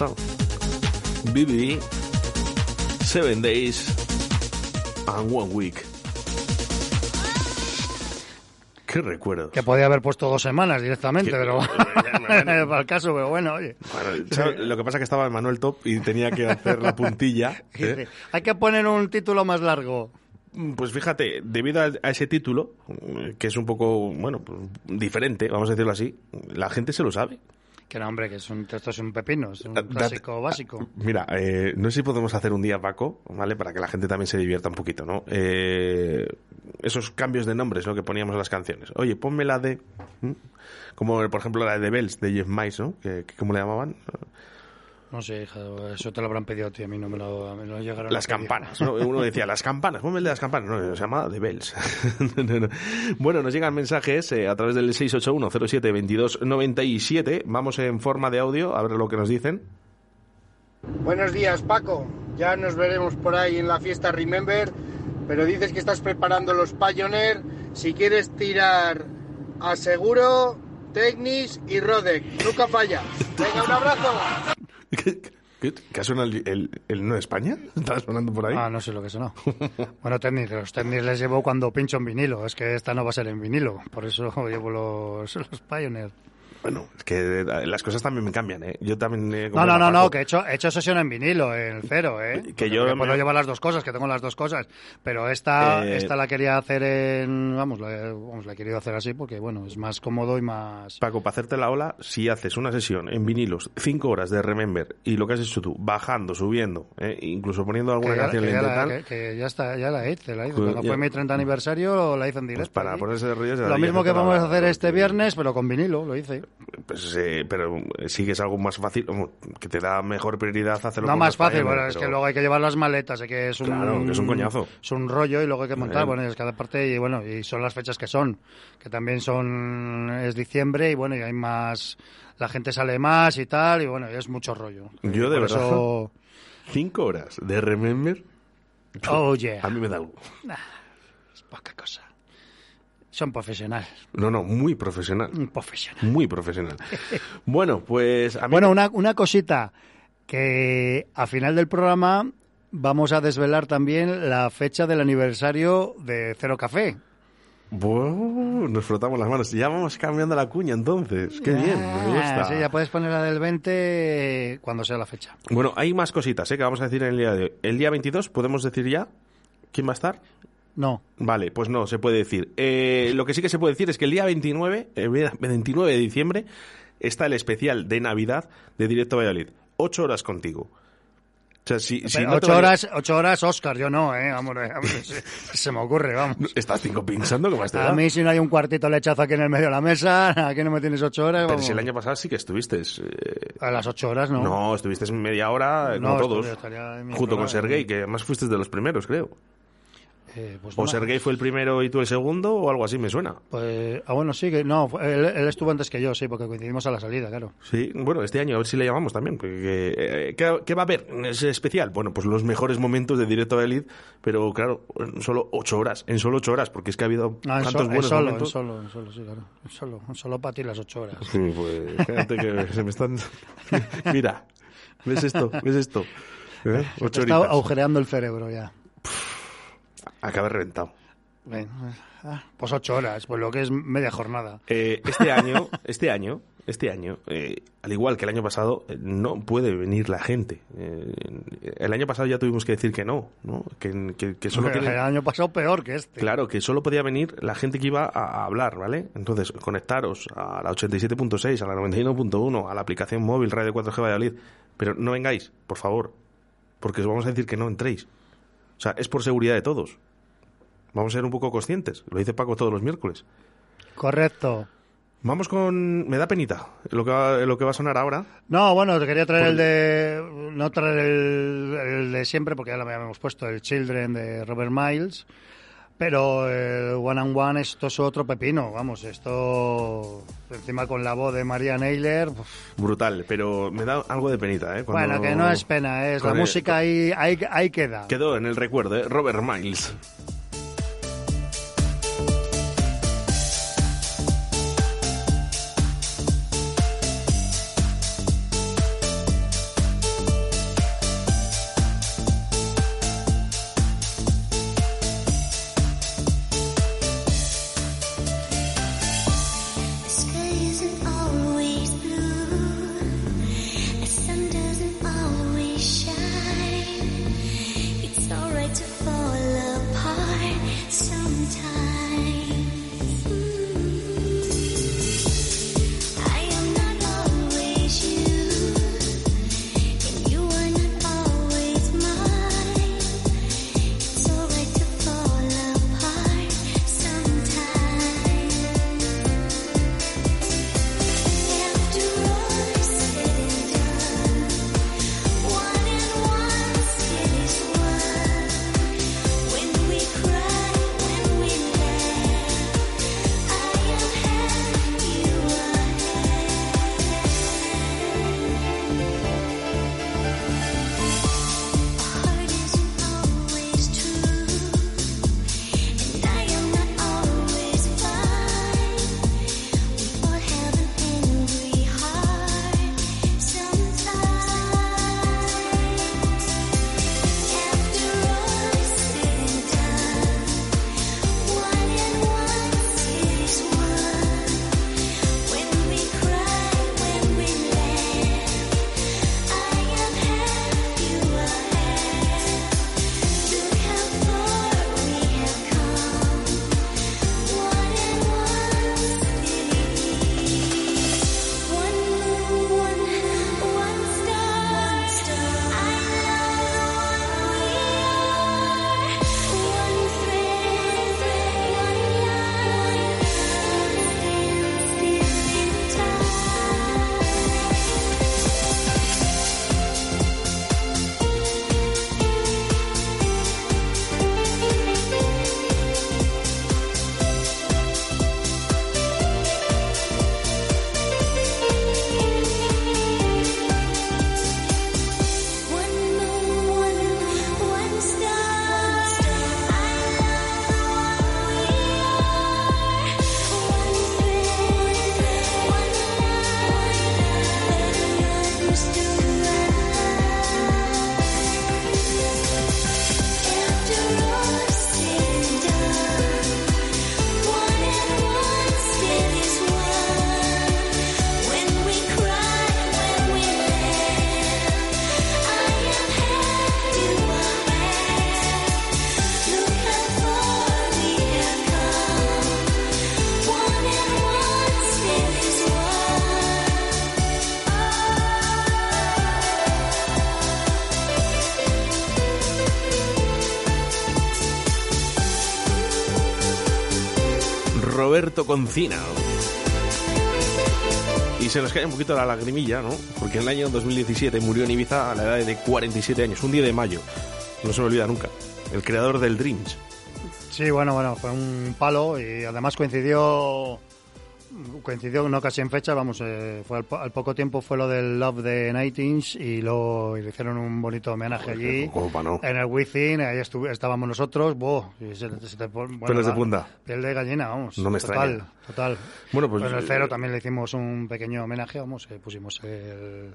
Gusta. BB, Seven Days and One Week. Qué recuerdo. Que podía haber puesto dos semanas directamente, pero para el caso, pero bueno, oye. Bueno, lo que pasa es que estaba Manuel Top y tenía que hacer la puntilla. ¿eh? Hay que poner un título más largo. Pues fíjate, debido a, ese título, que es un poco, bueno, pues, diferente, vamos a decirlo así, la gente se lo sabe. Que no, hombre, que es un, esto es un pepino, es un Date- clásico básico. Mira, eh, no sé si podemos hacer un día, Paco, ¿vale? Para que la gente también se divierta un poquito, ¿no? Eh, esos cambios de nombres, ¿no? Que poníamos en las canciones. Oye, ponme la de... Como, por ejemplo, la de The Bells, de Jeff Mice, ¿no? Que, que- ¿Cómo le llamaban? No sé, hija, eso te lo habrán pedido a ti, a mí no me lo, me lo llegaron Las a campanas, ¿no? Uno decía, las campanas, ponme el de las campanas. No, se llama The Bells. No, no. Bueno, nos llegan mensajes eh, a través del 681-07-2297. Vamos en forma de audio a ver lo que nos dicen. Buenos días, Paco. Ya nos veremos por ahí en la fiesta Remember, pero dices que estás preparando los Pioneer. Si quieres tirar a Seguro, Technis y Rodec. Nunca fallas. Venga, un abrazo. ¿Qué, qué ha sonado el, el, de España? ¿Estaba sonando por ahí? Ah, no sé lo que sonó. bueno, tenis, los tenis les llevo cuando pincho en vinilo. Es que esta no va a ser en vinilo. Por eso llevo los, los Pioneer. Bueno, es que eh, las cosas también me cambian, ¿eh? Yo también... eh, No, no, no, no, que he hecho, he hecho sesión en vinilo, en cero, ¿eh? Que Porque yo me puedo llevar las dos cosas, que tengo las dos cosas. Pero esta, Eh, esta la quería hacer en. Vamos, la, vamos, la he querido hacer así porque, bueno, es más cómodo y más. Paco, para hacerte la ola, si haces una sesión en vinilos, cinco horas de Remember, y lo que has hecho tú, bajando, subiendo, ¿eh? incluso poniendo alguna que, ya, canción ya lenta y la, que- que ya está, ya la hice, la hice. Pues Cuando ya- fue mi 30 aniversario la hice en pues directo. para allí. ponerse de. Lo mismo que vamos a hacer este viernes, pero con vinilo, lo hice. Pues, eh, pero eh, sí que es algo más fácil, que te da mejor prioridad hacerlo No más fácil, bueno, es pero- que luego hay que llevar las maletas, que es un, Claro, que es un coñazo. Es un rollo y luego hay que montar, Eh. bueno, es cada parte y bueno, y son las fechas que son, que también son, es diciembre y bueno, y hay más, la gente sale más y tal, y bueno, y es mucho rollo. Yo de por verdad, eso- cinco horas de Remember, Oh, yeah. a mí me da algo. es poca cosa. Son profesionales. No, no, muy profesional. Profesional. Muy profesional. Bueno, pues a mí... Bueno, una, una cosita, que a final del programa vamos a desvelar también la fecha del aniversario de Cero Café. Buah, nos frotamos las manos. Ya vamos cambiando la cuña entonces. Qué bien, me Ah, gusta. Sí, ya puedes poner la del 20 cuando sea la fecha. Bueno, hay más cositas ¿eh? que vamos a decir en el día de hoy. El día 22, ¿podemos decir ya quién va a estar? No. Vale, pues no, se puede decir. Eh, lo que sí que se puede decir es que el día 29, el 29 de diciembre, está el especial de Navidad de Directo Valladolid. Ocho horas contigo. O sea, si, si Pero no te ocho, horas, ocho horas, Oscar, yo no, ¿eh? Vamos, eh, vamos, se, se me ocurre, vamos. Estás cinco pinchando, ¿cómo A mí si no hay un cuartito lechazo aquí en el medio de la mesa, aquí no me tienes ocho horas, Pero si el año pasado sí que estuviste. eh, A las ocho horas, ¿no? No, estuviste media hora, eh, No, como todos. junto con. Sergei, que además fuiste de los primeros, creo. Eh, pues o no. Sergei fue el primero y tú el segundo, o algo así me suena. Pues, ah, bueno, sí, que no, él, él estuvo antes que yo, sí, porque coincidimos a la salida, claro. Sí, bueno, este año a ver si le llamamos también. Porque, eh, ¿qué, qué va a haber en ese especial? Bueno, pues los mejores momentos de Directo de Elite, pero claro, en solo ocho horas, en solo ocho horas, porque es que ha habido Ah, en, tantos so- en buenos solo, en momentos. solo, en solo, sí, claro. En solo, en solo para ti las ocho horas. Sí, pues fíjate que se me están... Mira, ¿ves esto? ¿Ves esto? ¿Eh? Ocho está agujereando el cerebro ya. Acaba reventado. Ven, ah, pues ocho horas, pues lo que es media jornada. Eh, este año, este año, este año, eh, al igual que el año pasado, eh, no puede venir la gente. Eh, el año pasado ya tuvimos que decir que no, ¿no? Que, que- que solo El año pasado peor que este. Claro, que solo podía venir la gente que iba a, a hablar, ¿vale? Entonces, conectaros a la 87.6, a la 91.1, a la aplicación móvil Radio 4G Valladolid. Pero no vengáis, por favor, porque os vamos a decir que no entréis. O sea, es por seguridad de todos. Vamos a ser un poco conscientes. Lo dice Paco todos los miércoles. Correcto. Vamos con... Me da penita lo que va, lo que va a sonar ahora. No, bueno, te quería traer Por- el de. No traer el, el de siempre, porque ya lo habíamos puesto, el Children de Robert Miles. Pero el One and One, esto es otro pepino, vamos, esto. Encima con la voz de María Naylor. uf. Brutal, pero me da algo de penita, ¿eh? Cuando- Bueno, que no es pena, es la música ahí, ahí, ahí queda. Quedó en el recuerdo, ¿eh? Robert Miles. Roberto Concina. Y se nos cae un poquito la lagrimilla, ¿no? Porque en el año 2017 murió en Ibiza a la edad de 47 años, un día de mayo. No se me olvida nunca. El creador del Dreams. Sí, bueno, bueno, fue un palo y además coincidió coincidió no casi en fecha, vamos, eh, fue al, po- al poco tiempo fue lo del Love de Nightings y luego y le hicieron un bonito homenaje allí en el Within, ahí estábamos nosotros, ¡buah! y se- se te bueno, Pelos de punta. Piel de gallina, vamos. No me total, extraña. Total. Bueno, pues, En el eh, cero también le hicimos un pequeño homenaje, vamos, eh, pusimos el,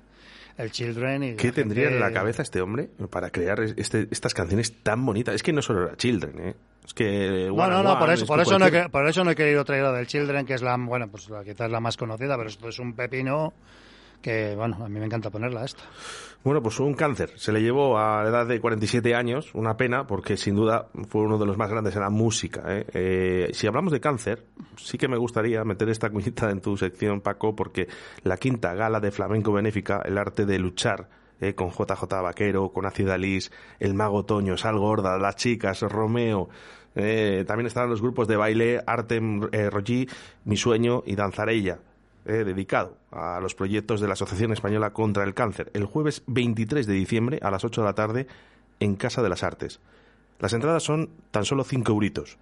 el Children y ¿Qué tendría en la cabeza este hombre para crear este- estas canciones tan bonitas? Es que no solo era Children, ¿eh? Es que... No, no, and no, One, por eso, es por eso, no he, cualquier- que- por eso no he querido traer la del Children, que es la, bueno, pues la, quizás la más conocida, pero esto es un pepino que, bueno, a mí me encanta ponerla esta. Bueno, pues un cáncer. Se le llevó a la edad de 47 años, una pena, porque sin duda fue uno de los más grandes en la música. ¿eh? Eh, si hablamos de cáncer, sí que me gustaría meter esta cuñita en tu sección, Paco, porque la quinta gala de flamenco benéfica, el arte de luchar, ¿eh? con JJ Vaquero, con Ácida el mago Toño, Sal Gorda, las chicas, Romeo. eh, también estarán los grupos de baile Artem eh, Rogi, Mi Sueño y Danzarella eh, dedicado a los proyectos de la Asociación Española contra el Cáncer, el jueves 23 de diciembre a las 8 de la tarde en Casa de las Artes. Las entradas son tan solo 5 euritos.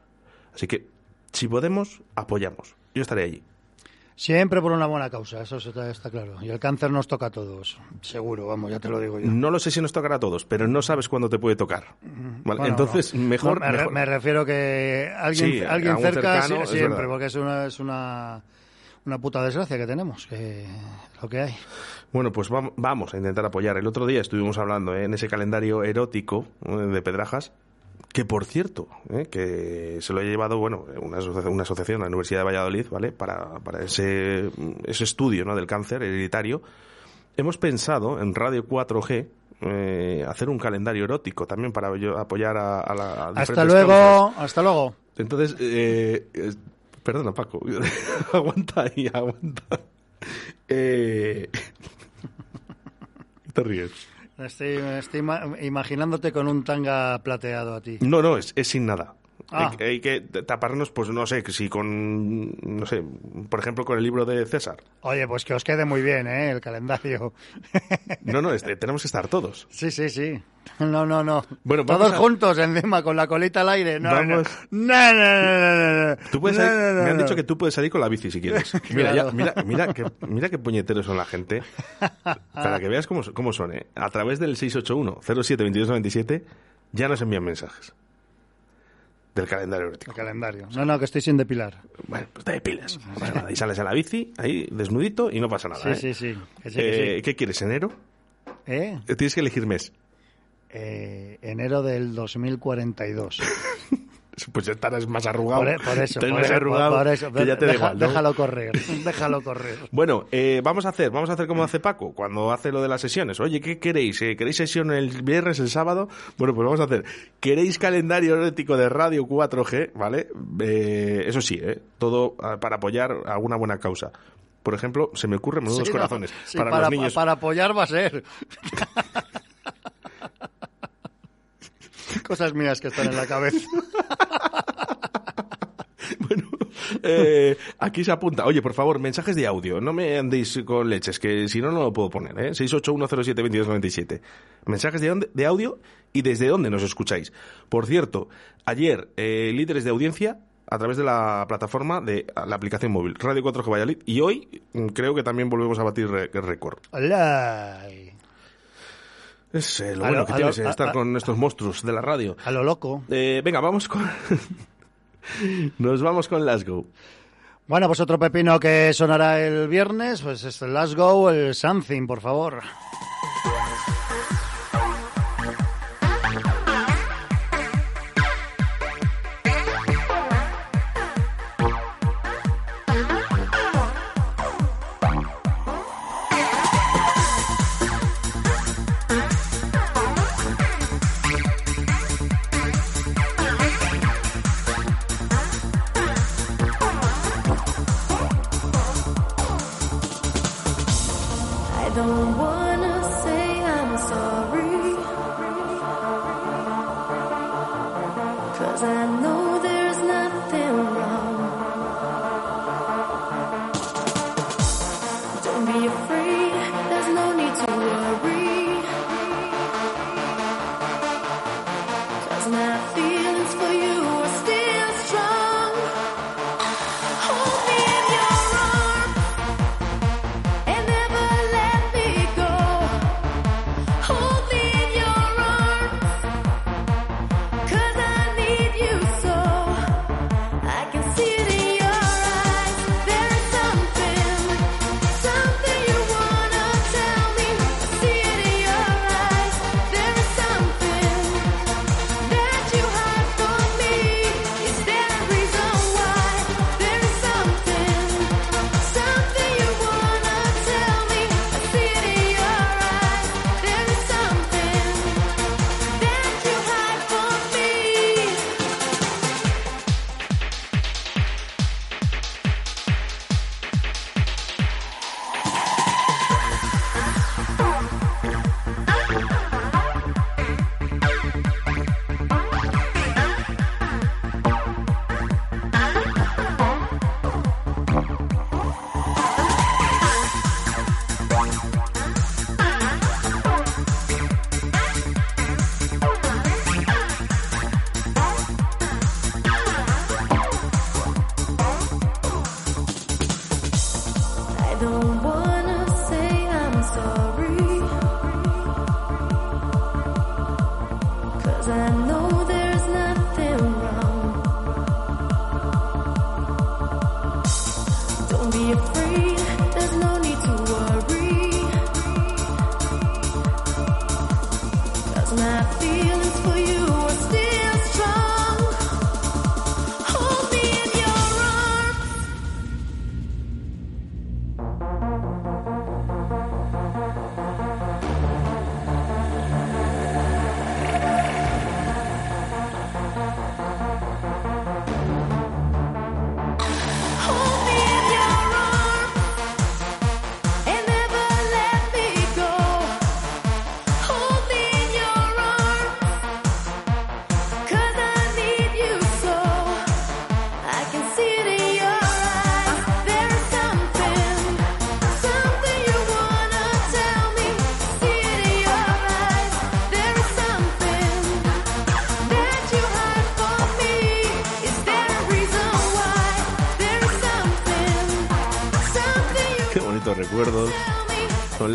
Así que, si podemos, apoyamos. Yo estaré allí. Siempre por una buena causa, eso está, está claro. Y el cáncer nos toca a todos, seguro, vamos, ya te lo digo yo. No lo sé si nos tocará a todos, pero no sabes cuándo te puede tocar. ¿vale? Bueno, Entonces, no. mejor... No, me, re- mejor- me refiero que alguien, Sí, alguien cerca cercano, es siempre, porque es una, es una, una puta desgracia que tenemos, que lo que hay. Bueno, pues vam- vamos a intentar apoyar. El otro día estuvimos hablando ¿eh? en ese calendario erótico ¿eh? de Pedrajas, que por cierto, ¿eh? que se lo ha llevado, bueno, una, asocia- una asociación, la Universidad de Valladolid, ¿vale? Para, para ese, ese estudio ¿no? del cáncer hereditario. Hemos pensado en Radio 4G eh, hacer un calendario erótico también para apoyar a, a la a Hasta luego, causas. hasta luego. Entonces, eh, eh, perdona Paco, aguanta ahí, aguanta. Eh, te ríes. Estoy, estoy ima- imaginándote con un tanga plateado a ti. No, no, es, es sin nada. Ah. Hay, hay que taparnos, pues no sé, si con, no sé, por ejemplo, con el libro de César. Oye, pues que os quede muy bien, ¿eh? El calendario. No, no, este, tenemos que estar todos. Sí, sí, sí. No, no, no. Bueno, Todos a- juntos encima con la colita al aire. No, Vamos. no, no, no, no, no, no. Tú puedes No, salir- no, no, me han dicho que tú puedes salir con la bici si quieres. Mira, Claro. ya, mira, mira, que, mira qué puñeteros son la gente. Para que veas cómo, cómo son, ¿eh? A través del 681-07-2297 ya nos envían mensajes. Del calendario erótico. El calendario. No, no, que estoy sin depilar. Bueno, pues te depilas. No pasa nada. Y sales a la bici, ahí, desnudito, y no pasa nada. Sí, ¿eh? sí, sí. Que sí, que Eh, ¿Qué quieres, enero? ¿Eh? Eh, Tienes que elegir mes. Eh, enero del 2042. Pues ya estarás más arrugado. Por, e- por eso, por, más e- arrugado por eso. que ya te da Deja- igual, ¿no? Déjalo correr, déjalo correr. Bueno, eh, vamos a hacer, vamos a hacer como hace Paco cuando hace lo de las sesiones. Oye, ¿qué queréis? Eh, ¿Queréis sesión el viernes, el sábado? Bueno, pues vamos a hacer. ¿Queréis calendario erótico de Radio 4G? ¿Vale? Eh, eso sí, ¿eh? Todo ah, para apoyar alguna buena causa. Por ejemplo, se me ocurren menudos Sí, corazones sí, para, para, los niños. para apoyar va a ser. Cosas mías que están en la cabeza. Eh, aquí se apunta. Oye, por favor, mensajes de audio. No me andéis con leches, que si no, no lo puedo poner. ¿eh? 681072297. Mensajes de, audio y desde dónde nos escucháis. Por cierto, ayer, eh, líderes de audiencia a través de la plataforma de la aplicación móvil Radio 4G Valladolid y hoy mm, creo que también volvemos a batir re- récord. Hola. Es eh, lo A bueno lo- que tienes lo- eh, a- estar a- con estos monstruos de la radio. A lo loco. Eh, venga, vamos con... Nos vamos con Go. Bueno, pues otro pepino que sonará el viernes, pues es el Let's Go, el Something, por favor.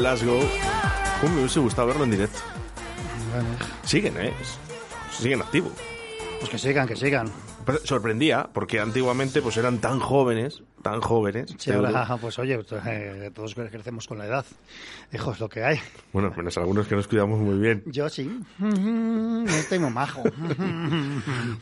Glasgow. ¿Cómo me hubiese gustado verlo en directo? Bueno, Siguen, ¿eh? Siguen activos. pues que sigan, que sigan. Pero sorprendía, porque antiguamente pues eran tan jóvenes, tan jóvenes. Sí, ahora, pues oye, eh, todos crecemos con la edad. Hijo, es lo que hay. Bueno, menos algunos que nos cuidamos muy bien. Yo sí. No estoy muy majo.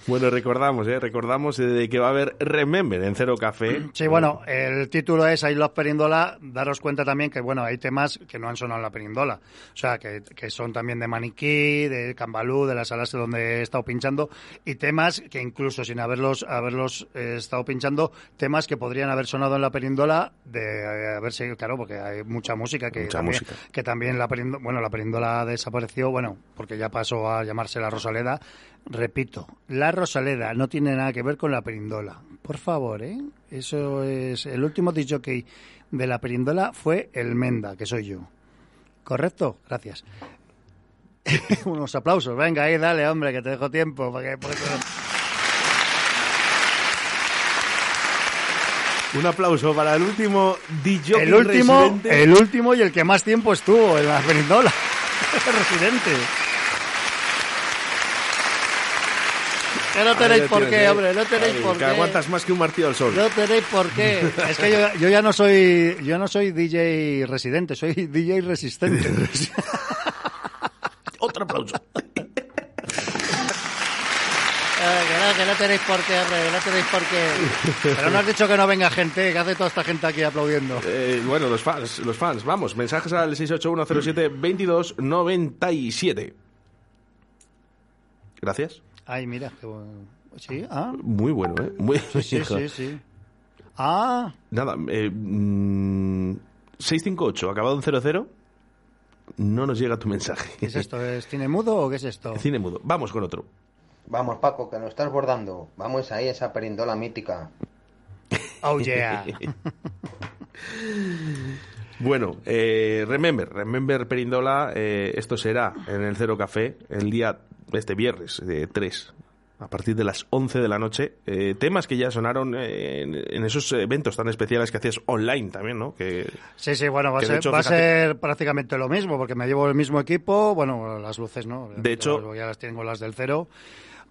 Bueno, recordamos, ¿eh? Recordamos de que va a haber Remember en Cero Café. Sí, bueno, el título es Ahí los Perindola. Daros cuenta también que, bueno, hay temas que no han sonado en la Perindola. O sea, que, que son también de Maniquí, de Cambalú, de las salas donde he estado pinchando. Y temas que incluso sin haberlos, haberlos eh, estado pinchando, temas que podrían haber sonado en la Perindola de eh, haberse, claro, porque hay mucha música que Mucha también, música. que también la Perindola, bueno, la Perindola desapareció, bueno, porque ya pasó a llamarse la Rosaleda. Repito, la Rosaleda no tiene nada que ver con la Perindola. Por favor, ¿eh? Eso es. El último disjockey de la Perindola fue el Menda, que soy yo. ¿Correcto? Gracias. Unos aplausos. Venga, ahí, dale, hombre, que te dejo tiempo. Para que, Un aplauso para el último DJ El último, residente. el último y el que más tiempo estuvo en la Perindola. Residente. Que no tenéis por qué, ¿eh? hombre, no tenéis por que qué. aguantas más que un martillo al sol. No tenéis por qué. Es que yo, yo ya no soy yo no soy DJ residente, soy DJ resistente. Otro aplauso. Que, no, que no tenéis por qué, hombre, que no tenéis por qué. Pero no has dicho que no venga gente, que hace toda esta gente aquí aplaudiendo. Eh, bueno, los fans, los fans, vamos, mensajes al 681072297. Gracias. Ay, mira, qué bueno. Sí, ah. Muy bueno, ¿eh? Muy Sí, sí, sí, sí. Ah, Nada, eh, mm, 658, acabado en 00. No nos llega tu mensaje. ¿qué es esto? ¿Es cine mudo o qué es esto? Cine mudo. Vamos con otro. Vamos, Paco, que nos estás bordando. Vamos ahí, esa perindola mítica. Oh, yeah. Bueno, eh, Remember, Remember Perindola, eh, esto será en el Cero Café el día, este viernes, de 3, a partir de las 11 de la noche. Eh, temas que ya sonaron eh, en, en esos eventos tan especiales que hacías online también, ¿no? Que, Sí, sí, bueno, va, a ser, hecho, va a ser prácticamente lo mismo, porque me llevo el mismo equipo, bueno, las luces no. De hecho- ya las tengo las del cero.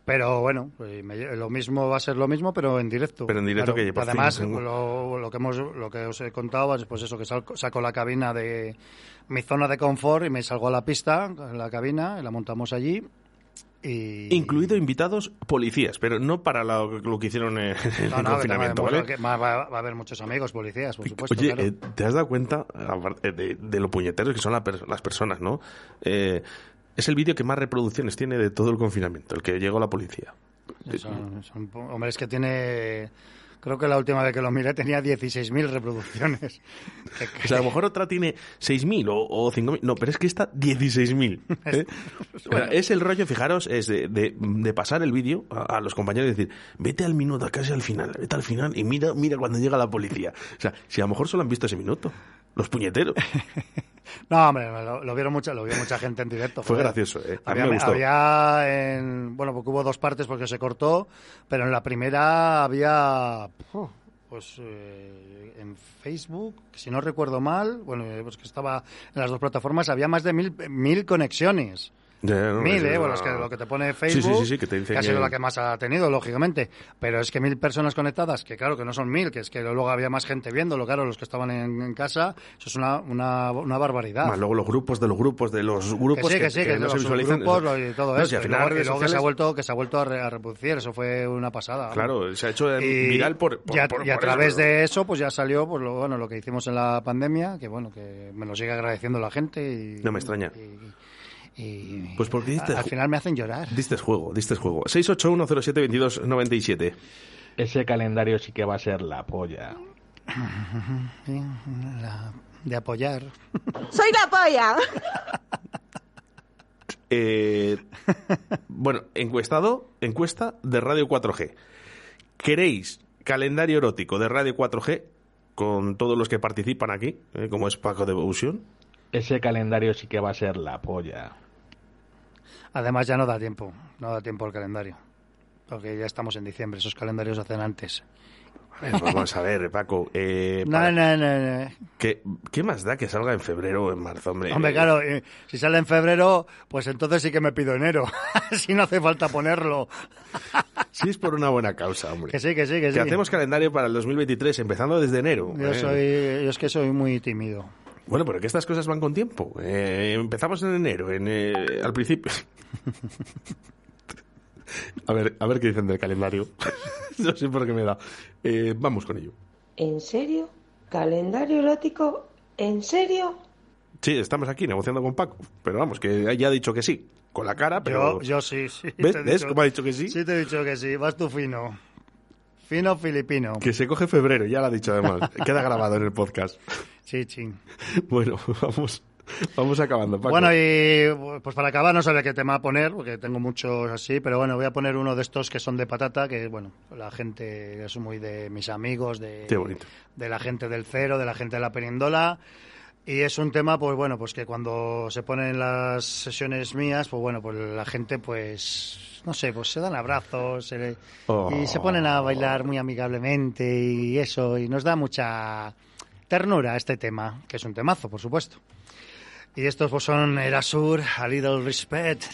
Pero bueno, pues me lo mismo va a ser lo mismo, pero en directo. Pero en directo que fin Además, tengo- lo, lo que hemos, lo que os he contado es pues eso, que sal- saco la cabina de mi zona de confort y me salgo a la pista, la cabina, y la montamos allí. Y... Incluido invitados policías, pero no para lo, lo que hicieron en, No, el no, confinamiento, que- ¿vale? que va, va- va a haber muchos amigos policías, por supuesto. Oye, claro. eh, ¿te has dado cuenta de, de lo puñeteros que son la las personas, no? Eh, es el vídeo que más reproducciones tiene de todo el confinamiento, el que llegó la policía. Son- son- hombre, es que tiene... Creo que la última vez que lo miré tenía 16.000 reproducciones. O sea, a lo mejor otra tiene 6.000 o, o 5.000. No, pero es que esta 16.000. ¿eh? O sea, es el rollo, fijaros, es de, de- de pasar el vídeo a, a los compañeros y decir, vete al minuto, casi al final, vete al final y mira, mira cuando llega la policía. O sea, si a lo mejor solo han visto ese minuto, los puñeteros. No, hombre, lo, lo vieron mucha, lo vio mucha gente en directo. Fue gracioso, ¿eh? A mí Había, me gustó. había en, bueno, porque hubo dos partes porque se cortó, pero en la primera había, pues, eh, en Facebook, si no recuerdo mal, bueno, eh, pues que estaba en las dos plataformas, había más de mil, mil conexiones. No, Mil, ¿eh? Bueno, es que lo que te pone Facebook, sí, sí, sí, que te ha que- sido la que más ha tenido, lógicamente. Pero es que mil personas conectadas, que claro que no son mil, que es que luego había más gente viéndolo, claro, los que estaban en, en casa, eso es una, una, una barbaridad. Más luego los grupos de los grupos de los grupos que sí, que, sí, que, no se visualizan. grupos y todo No, eso. si y luego, y que se ha vuelto, que se ha vuelto a, re- a reproducir, eso fue una pasada. Claro, se ha hecho Y- viral por, por- y a, por- y a por través eso. de eso, pues ya salió pues lo, bueno, lo que hicimos en la pandemia, que bueno, que me lo sigue agradeciendo la gente. Y, No me extraña. y Pues porque diste, al final me hacen llorar. diste juego, diste juego. 681072297. Ese calendario sí que va a ser la polla. La- de apoyar. ¡Soy la polla! Eh, bueno, encuestado, encuesta de Radio 4G. ¿Queréis calendario erótico de Radio 4G con todos los que participan aquí, eh, como es Paco Devotion? Ese calendario sí que va a ser la polla. Además ya no da tiempo, no da tiempo el calendario. Porque ya estamos en diciembre, esos calendarios hacen antes. Ver, vamos a ver, Paco. Eh, No, no, no, no. ¿qué, qué más da que salga en febrero o en marzo, hombre? Hombre, claro, eh, si sale en febrero, pues entonces sí que me pido enero. si no hace falta ponerlo. Sí, es por una buena causa, hombre. Que sí, que sí, que sí. hacemos calendario para el 2023, empezando desde enero. Yo, eh. soy, yo es que soy muy tímido. Bueno, pero que estas cosas van con tiempo. Eh, empezamos en enero, en, eh, al principio. a ver, a ver qué dicen del calendario. no sé por qué me da. Eh, vamos con ello. ¿En serio? ¿Calendario erótico? ¿En serio? Sí, estamos aquí negociando con Paco, pero vamos, que ya ha dicho que sí, con la cara, pero... Yo, yo sí, sí. ¿Ves? te he ¿Ves dicho- cómo ha dicho que sí? Sí, te he dicho que sí. Vas tú fino. Fino filipino. Que se coge febrero, ya lo ha dicho además. Queda grabado en el podcast. Sí, sí. Bueno, vamos, vamos acabando, Paco. Bueno, y pues para acabar no sabía qué tema poner, porque tengo muchos así, pero bueno, voy a poner uno de estos que son de patata, que bueno, la gente es muy de mis amigos, de, Qué bonito. de la gente del cero, de la gente de la perindola. Y es un tema, pues bueno, pues que cuando se ponen las sesiones mías, pues bueno, pues la gente, pues, no sé, pues se dan abrazos se le- Oh. y se ponen a bailar muy amigablemente y eso, y nos da mucha ternura este tema, que es un temazo, por supuesto. Y estos pues son Erasur, A Little Respect.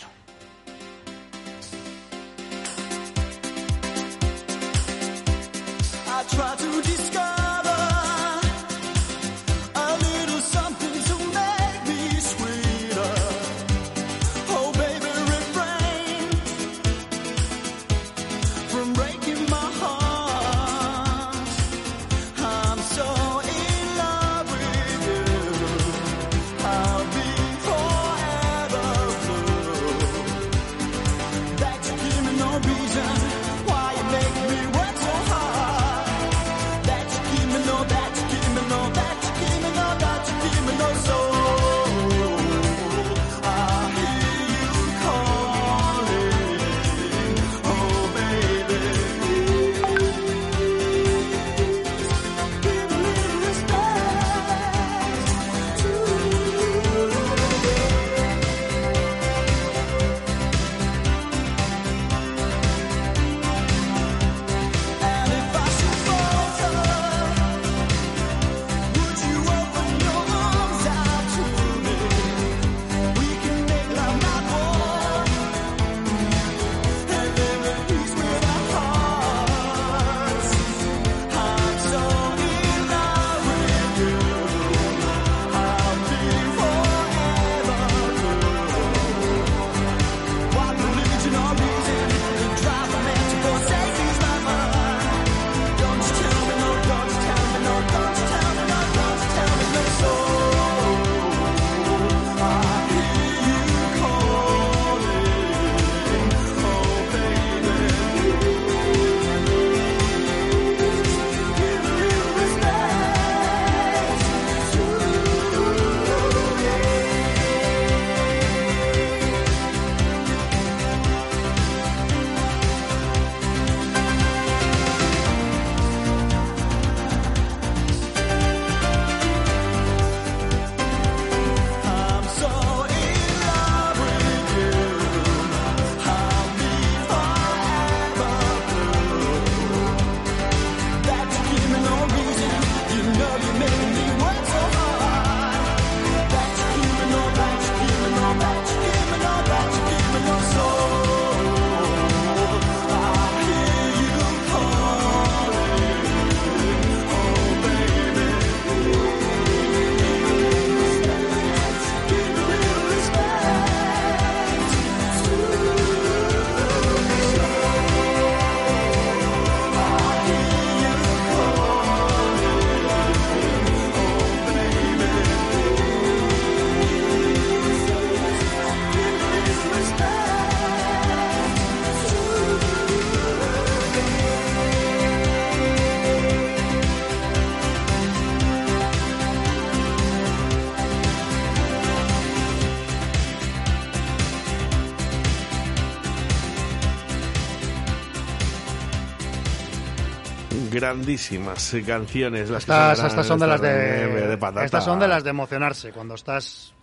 Grandísimas canciones. Las que Estas, sonarán estas son de las estas de, de patata. estas son de las de emocionarse. Cuando estás,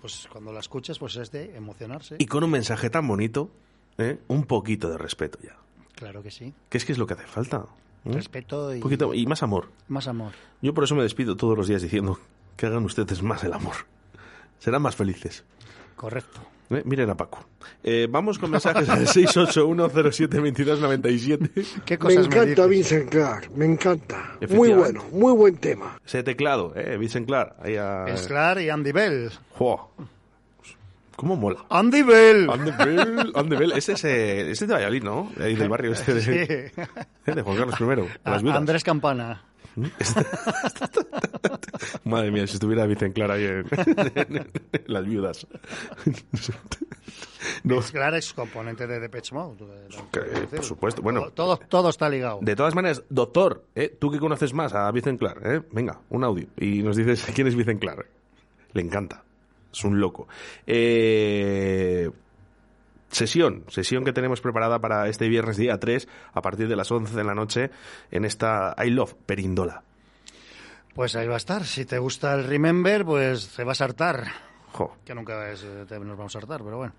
pues cuando la escuchas, pues es de emocionarse. Y con un mensaje tan bonito, ¿eh? un poquito de respeto ya. Claro que sí. Que es que es lo que hace falta. ¿Mm? respeto y poquito, y más amor. más amor. Yo por eso me despido todos los días diciendo que hagan ustedes más el amor. Serán más felices. Correcto. Eh, Miren a Paco. Eh, vamos con mensajes al 681072297. ¿Qué Me encanta Vincent Clark, me encanta. Muy bueno, muy buen tema. Ese teclado, eh, Vincent Clark. Ahí a... Es Clark y Andy Bell. Jo. ¿Cómo mola? Andy Bell. Andy Bell, Andy Bell. Ese es, eh, ese es de Valladolid, ¿no? Ahí del barrio este de, Sí. eh, de Juan Carlos I. las. Andrés Campana. Madre mía, si estuviera Vincent Clark ahí en, en las viudas. No, Es componente de Depeche Mode. que, por supuesto. Bueno, Todo, todo está ligado. De todas maneras, doctor, ¿eh? tú que conoces más a Vicent Clark, ¿eh? venga, un audio y nos dices quién es Vicent Clark. Le encanta, es un loco. Eh, Sesión, sesión que tenemos preparada para este viernes día 3 a partir de las 11 de la noche en esta I Love Perindola. Pues ahí va a estar. Si te gusta el Remember, pues te vas a hartar. Jo. Que nunca es, eh, te- nos vamos a hartar, pero bueno.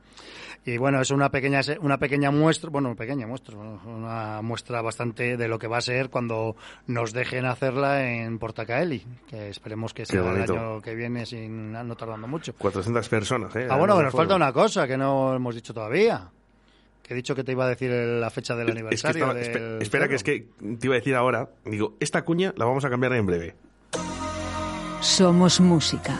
Y bueno, es una pequeña se- una pequeña muestra, bueno, pequeña muestra, una muestra bastante de lo que va a ser cuando nos dejen hacerla en Portacaeli, que esperemos que sea el año que viene sin no tardando mucho. 400 personas, ¿eh? Ah, bueno, nos falta una cosa que no hemos dicho todavía. Que he dicho que te iba a decir la fecha del Es que aniversario. estaba- del espe- espera, que es que te iba a decir ahora, digo, esta cuña la vamos a cambiar en breve. Somos música.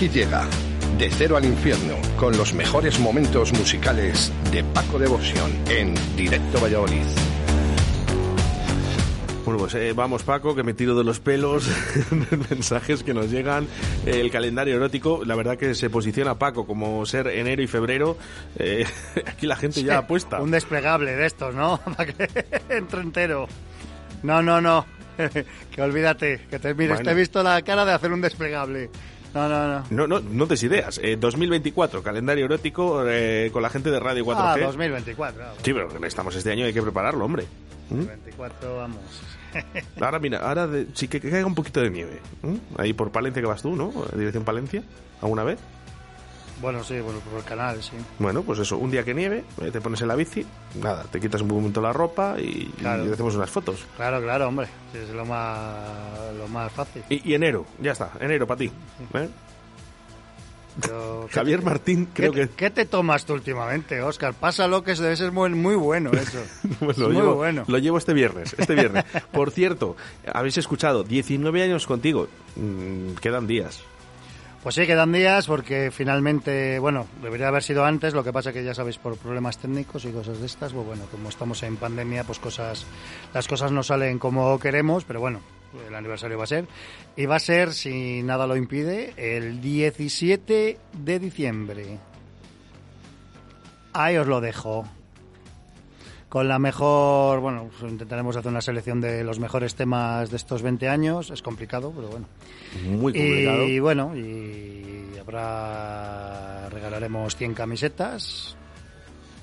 Aquí llega De Cero al Infierno con los mejores momentos musicales de Paco Devoción en Directo Valladolid. Bueno, pues eh, vamos Paco, que me tiro de los pelos, mensajes que nos llegan, el calendario erótico, la verdad que se posiciona Paco como ser enero y febrero, eh, aquí la gente ya apuesta. Un desplegable de estos, ¿no? Para que entre entero. No, no, no. que olvídate. Que te, mires, Bueno. te he visto la cara de hacer un desplegable. No, no, no. No, no, no des ideas. Eh, 2024, calendario erótico eh, con la gente de Radio 4G. Ah, 2024. ah, Sí, pero estamos este año, hay que prepararlo, hombre. ¿Mm? 2024, vamos. Ahora, mira, ahora de- sí que, que caiga un poquito de nieve. ¿Mm? Ahí por Palencia que vas tú, ¿no? Dirección Palencia, ¿alguna vez? Bueno, sí, bueno, por el canal, sí. Bueno, pues eso, un día que nieve, eh, te pones en la bici, nada, te quitas un momento la ropa y, Claro. y hacemos unas fotos. Claro, claro, hombre. Es lo más, lo más fácil. Y, y enero, ya está, enero para ti. ¿eh? Pero, ¿qué- Javier Martín, creo ¿Qué, que ¿Qué te tomas tú últimamente, Oscar? Pásalo, que debe ser muy, muy bueno eso. Pues Es muy bueno. lo llevo este viernes, este viernes. Por cierto, habéis escuchado, 19 años contigo, Mm, quedan días. Pues sí, quedan días porque finalmente, bueno, debería haber sido antes, lo que pasa que ya sabéis por problemas técnicos y cosas de estas, pues bueno, como estamos en pandemia, pues cosas, las cosas no salen como queremos, pero bueno, el aniversario va a ser. Y va a ser, si nada lo impide, el 17 de diciembre. Ahí os lo dejo. Con la mejor, bueno, pues intentaremos hacer una selección de los mejores temas de estos 20 años. Es complicado, pero bueno. Muy complicado. Y bueno, y habrá regalaremos 100 camisetas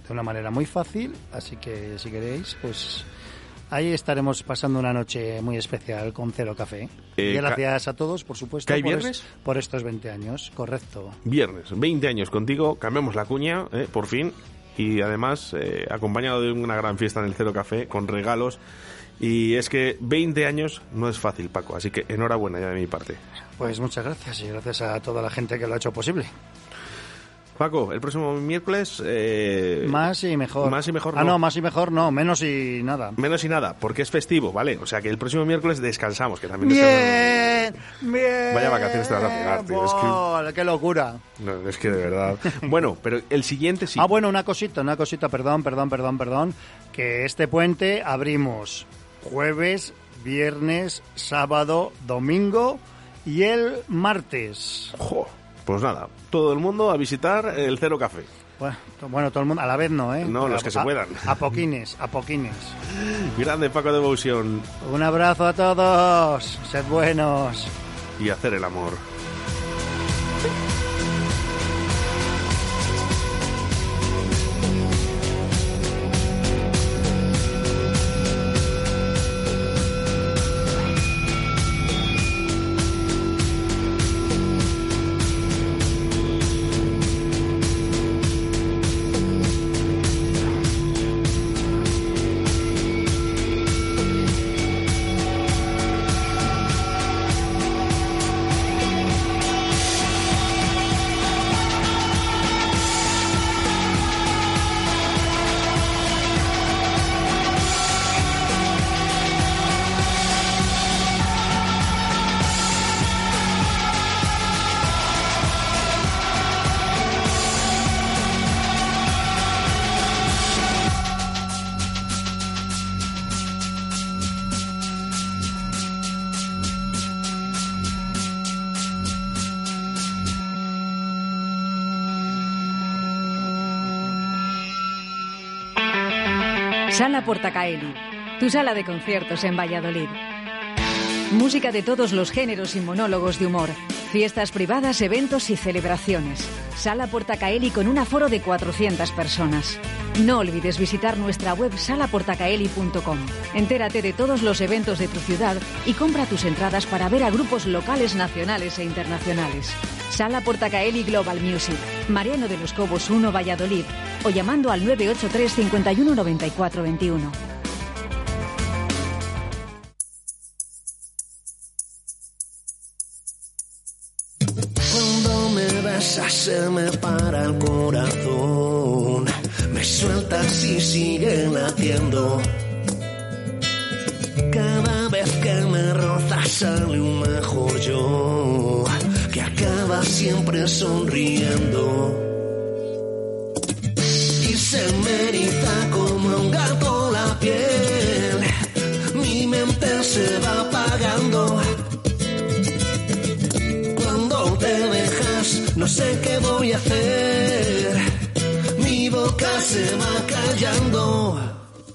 de una manera muy fácil, así que si queréis, pues ahí estaremos pasando una noche muy especial con Cero Café. Eh, y gracias a todos, por supuesto, ¿Cae por, es- viernes? por estos 20 años, correcto. Viernes, 20 años contigo, cambiamos la cuña, ¿eh? por fin, y además eh, acompañado de una gran fiesta en el Cero Café, con regalos. Y es que 20 años no es fácil, Paco, así que enhorabuena ya de mi parte. Pues muchas gracias y gracias a toda la gente que lo ha hecho posible. Paco, el próximo miércoles... eh, Más y mejor. Más y mejor Ah, no. más y mejor no, menos y nada. Menos y nada, porque es festivo, ¿vale? O sea que el próximo miércoles descansamos, que también Bien, bien. Vaya vacaciones te vas a pegar, tío, es que- Bol, ¡Qué locura! No, es que de verdad. Bueno, pero el siguiente sí. Ah, bueno, una cosita, una cosita, perdón, perdón, perdón, perdón. Que este puente abrimos jueves, viernes, sábado, domingo y el martes. Jo. Pues nada, todo el mundo a visitar el Cero Café. Bueno, to- bueno, todo el mundo, a la vez no, ¿eh? No, los que se A- puedan. A poquines, a poquines. Grande Paco Devotion Un abrazo a todos, sed buenos. y hacer el amor. Tu sala de conciertos en Valladolid. Música de todos los géneros y monólogos de humor. Fiestas privadas, eventos y celebraciones. Sala Portacaeli con un aforo de 400 personas. No olvides visitar nuestra web salaportacaeli.com. Entérate de todos los eventos de tu ciudad y compra tus entradas para ver a grupos locales, nacionales e internacionales. Sala Portacaeli Global Music. Mariano de los Cobos 1 Valladolid. O llamando al 983 51 94 21. Se me para el corazón, me sueltas y sigue latiendo. Cada vez que me rozas sale un mejor yo, que acaba siempre sonriendo. Y se me eriza como un gato la piel, mi mente se va no sé qué voy a hacer. Mi boca se va callando.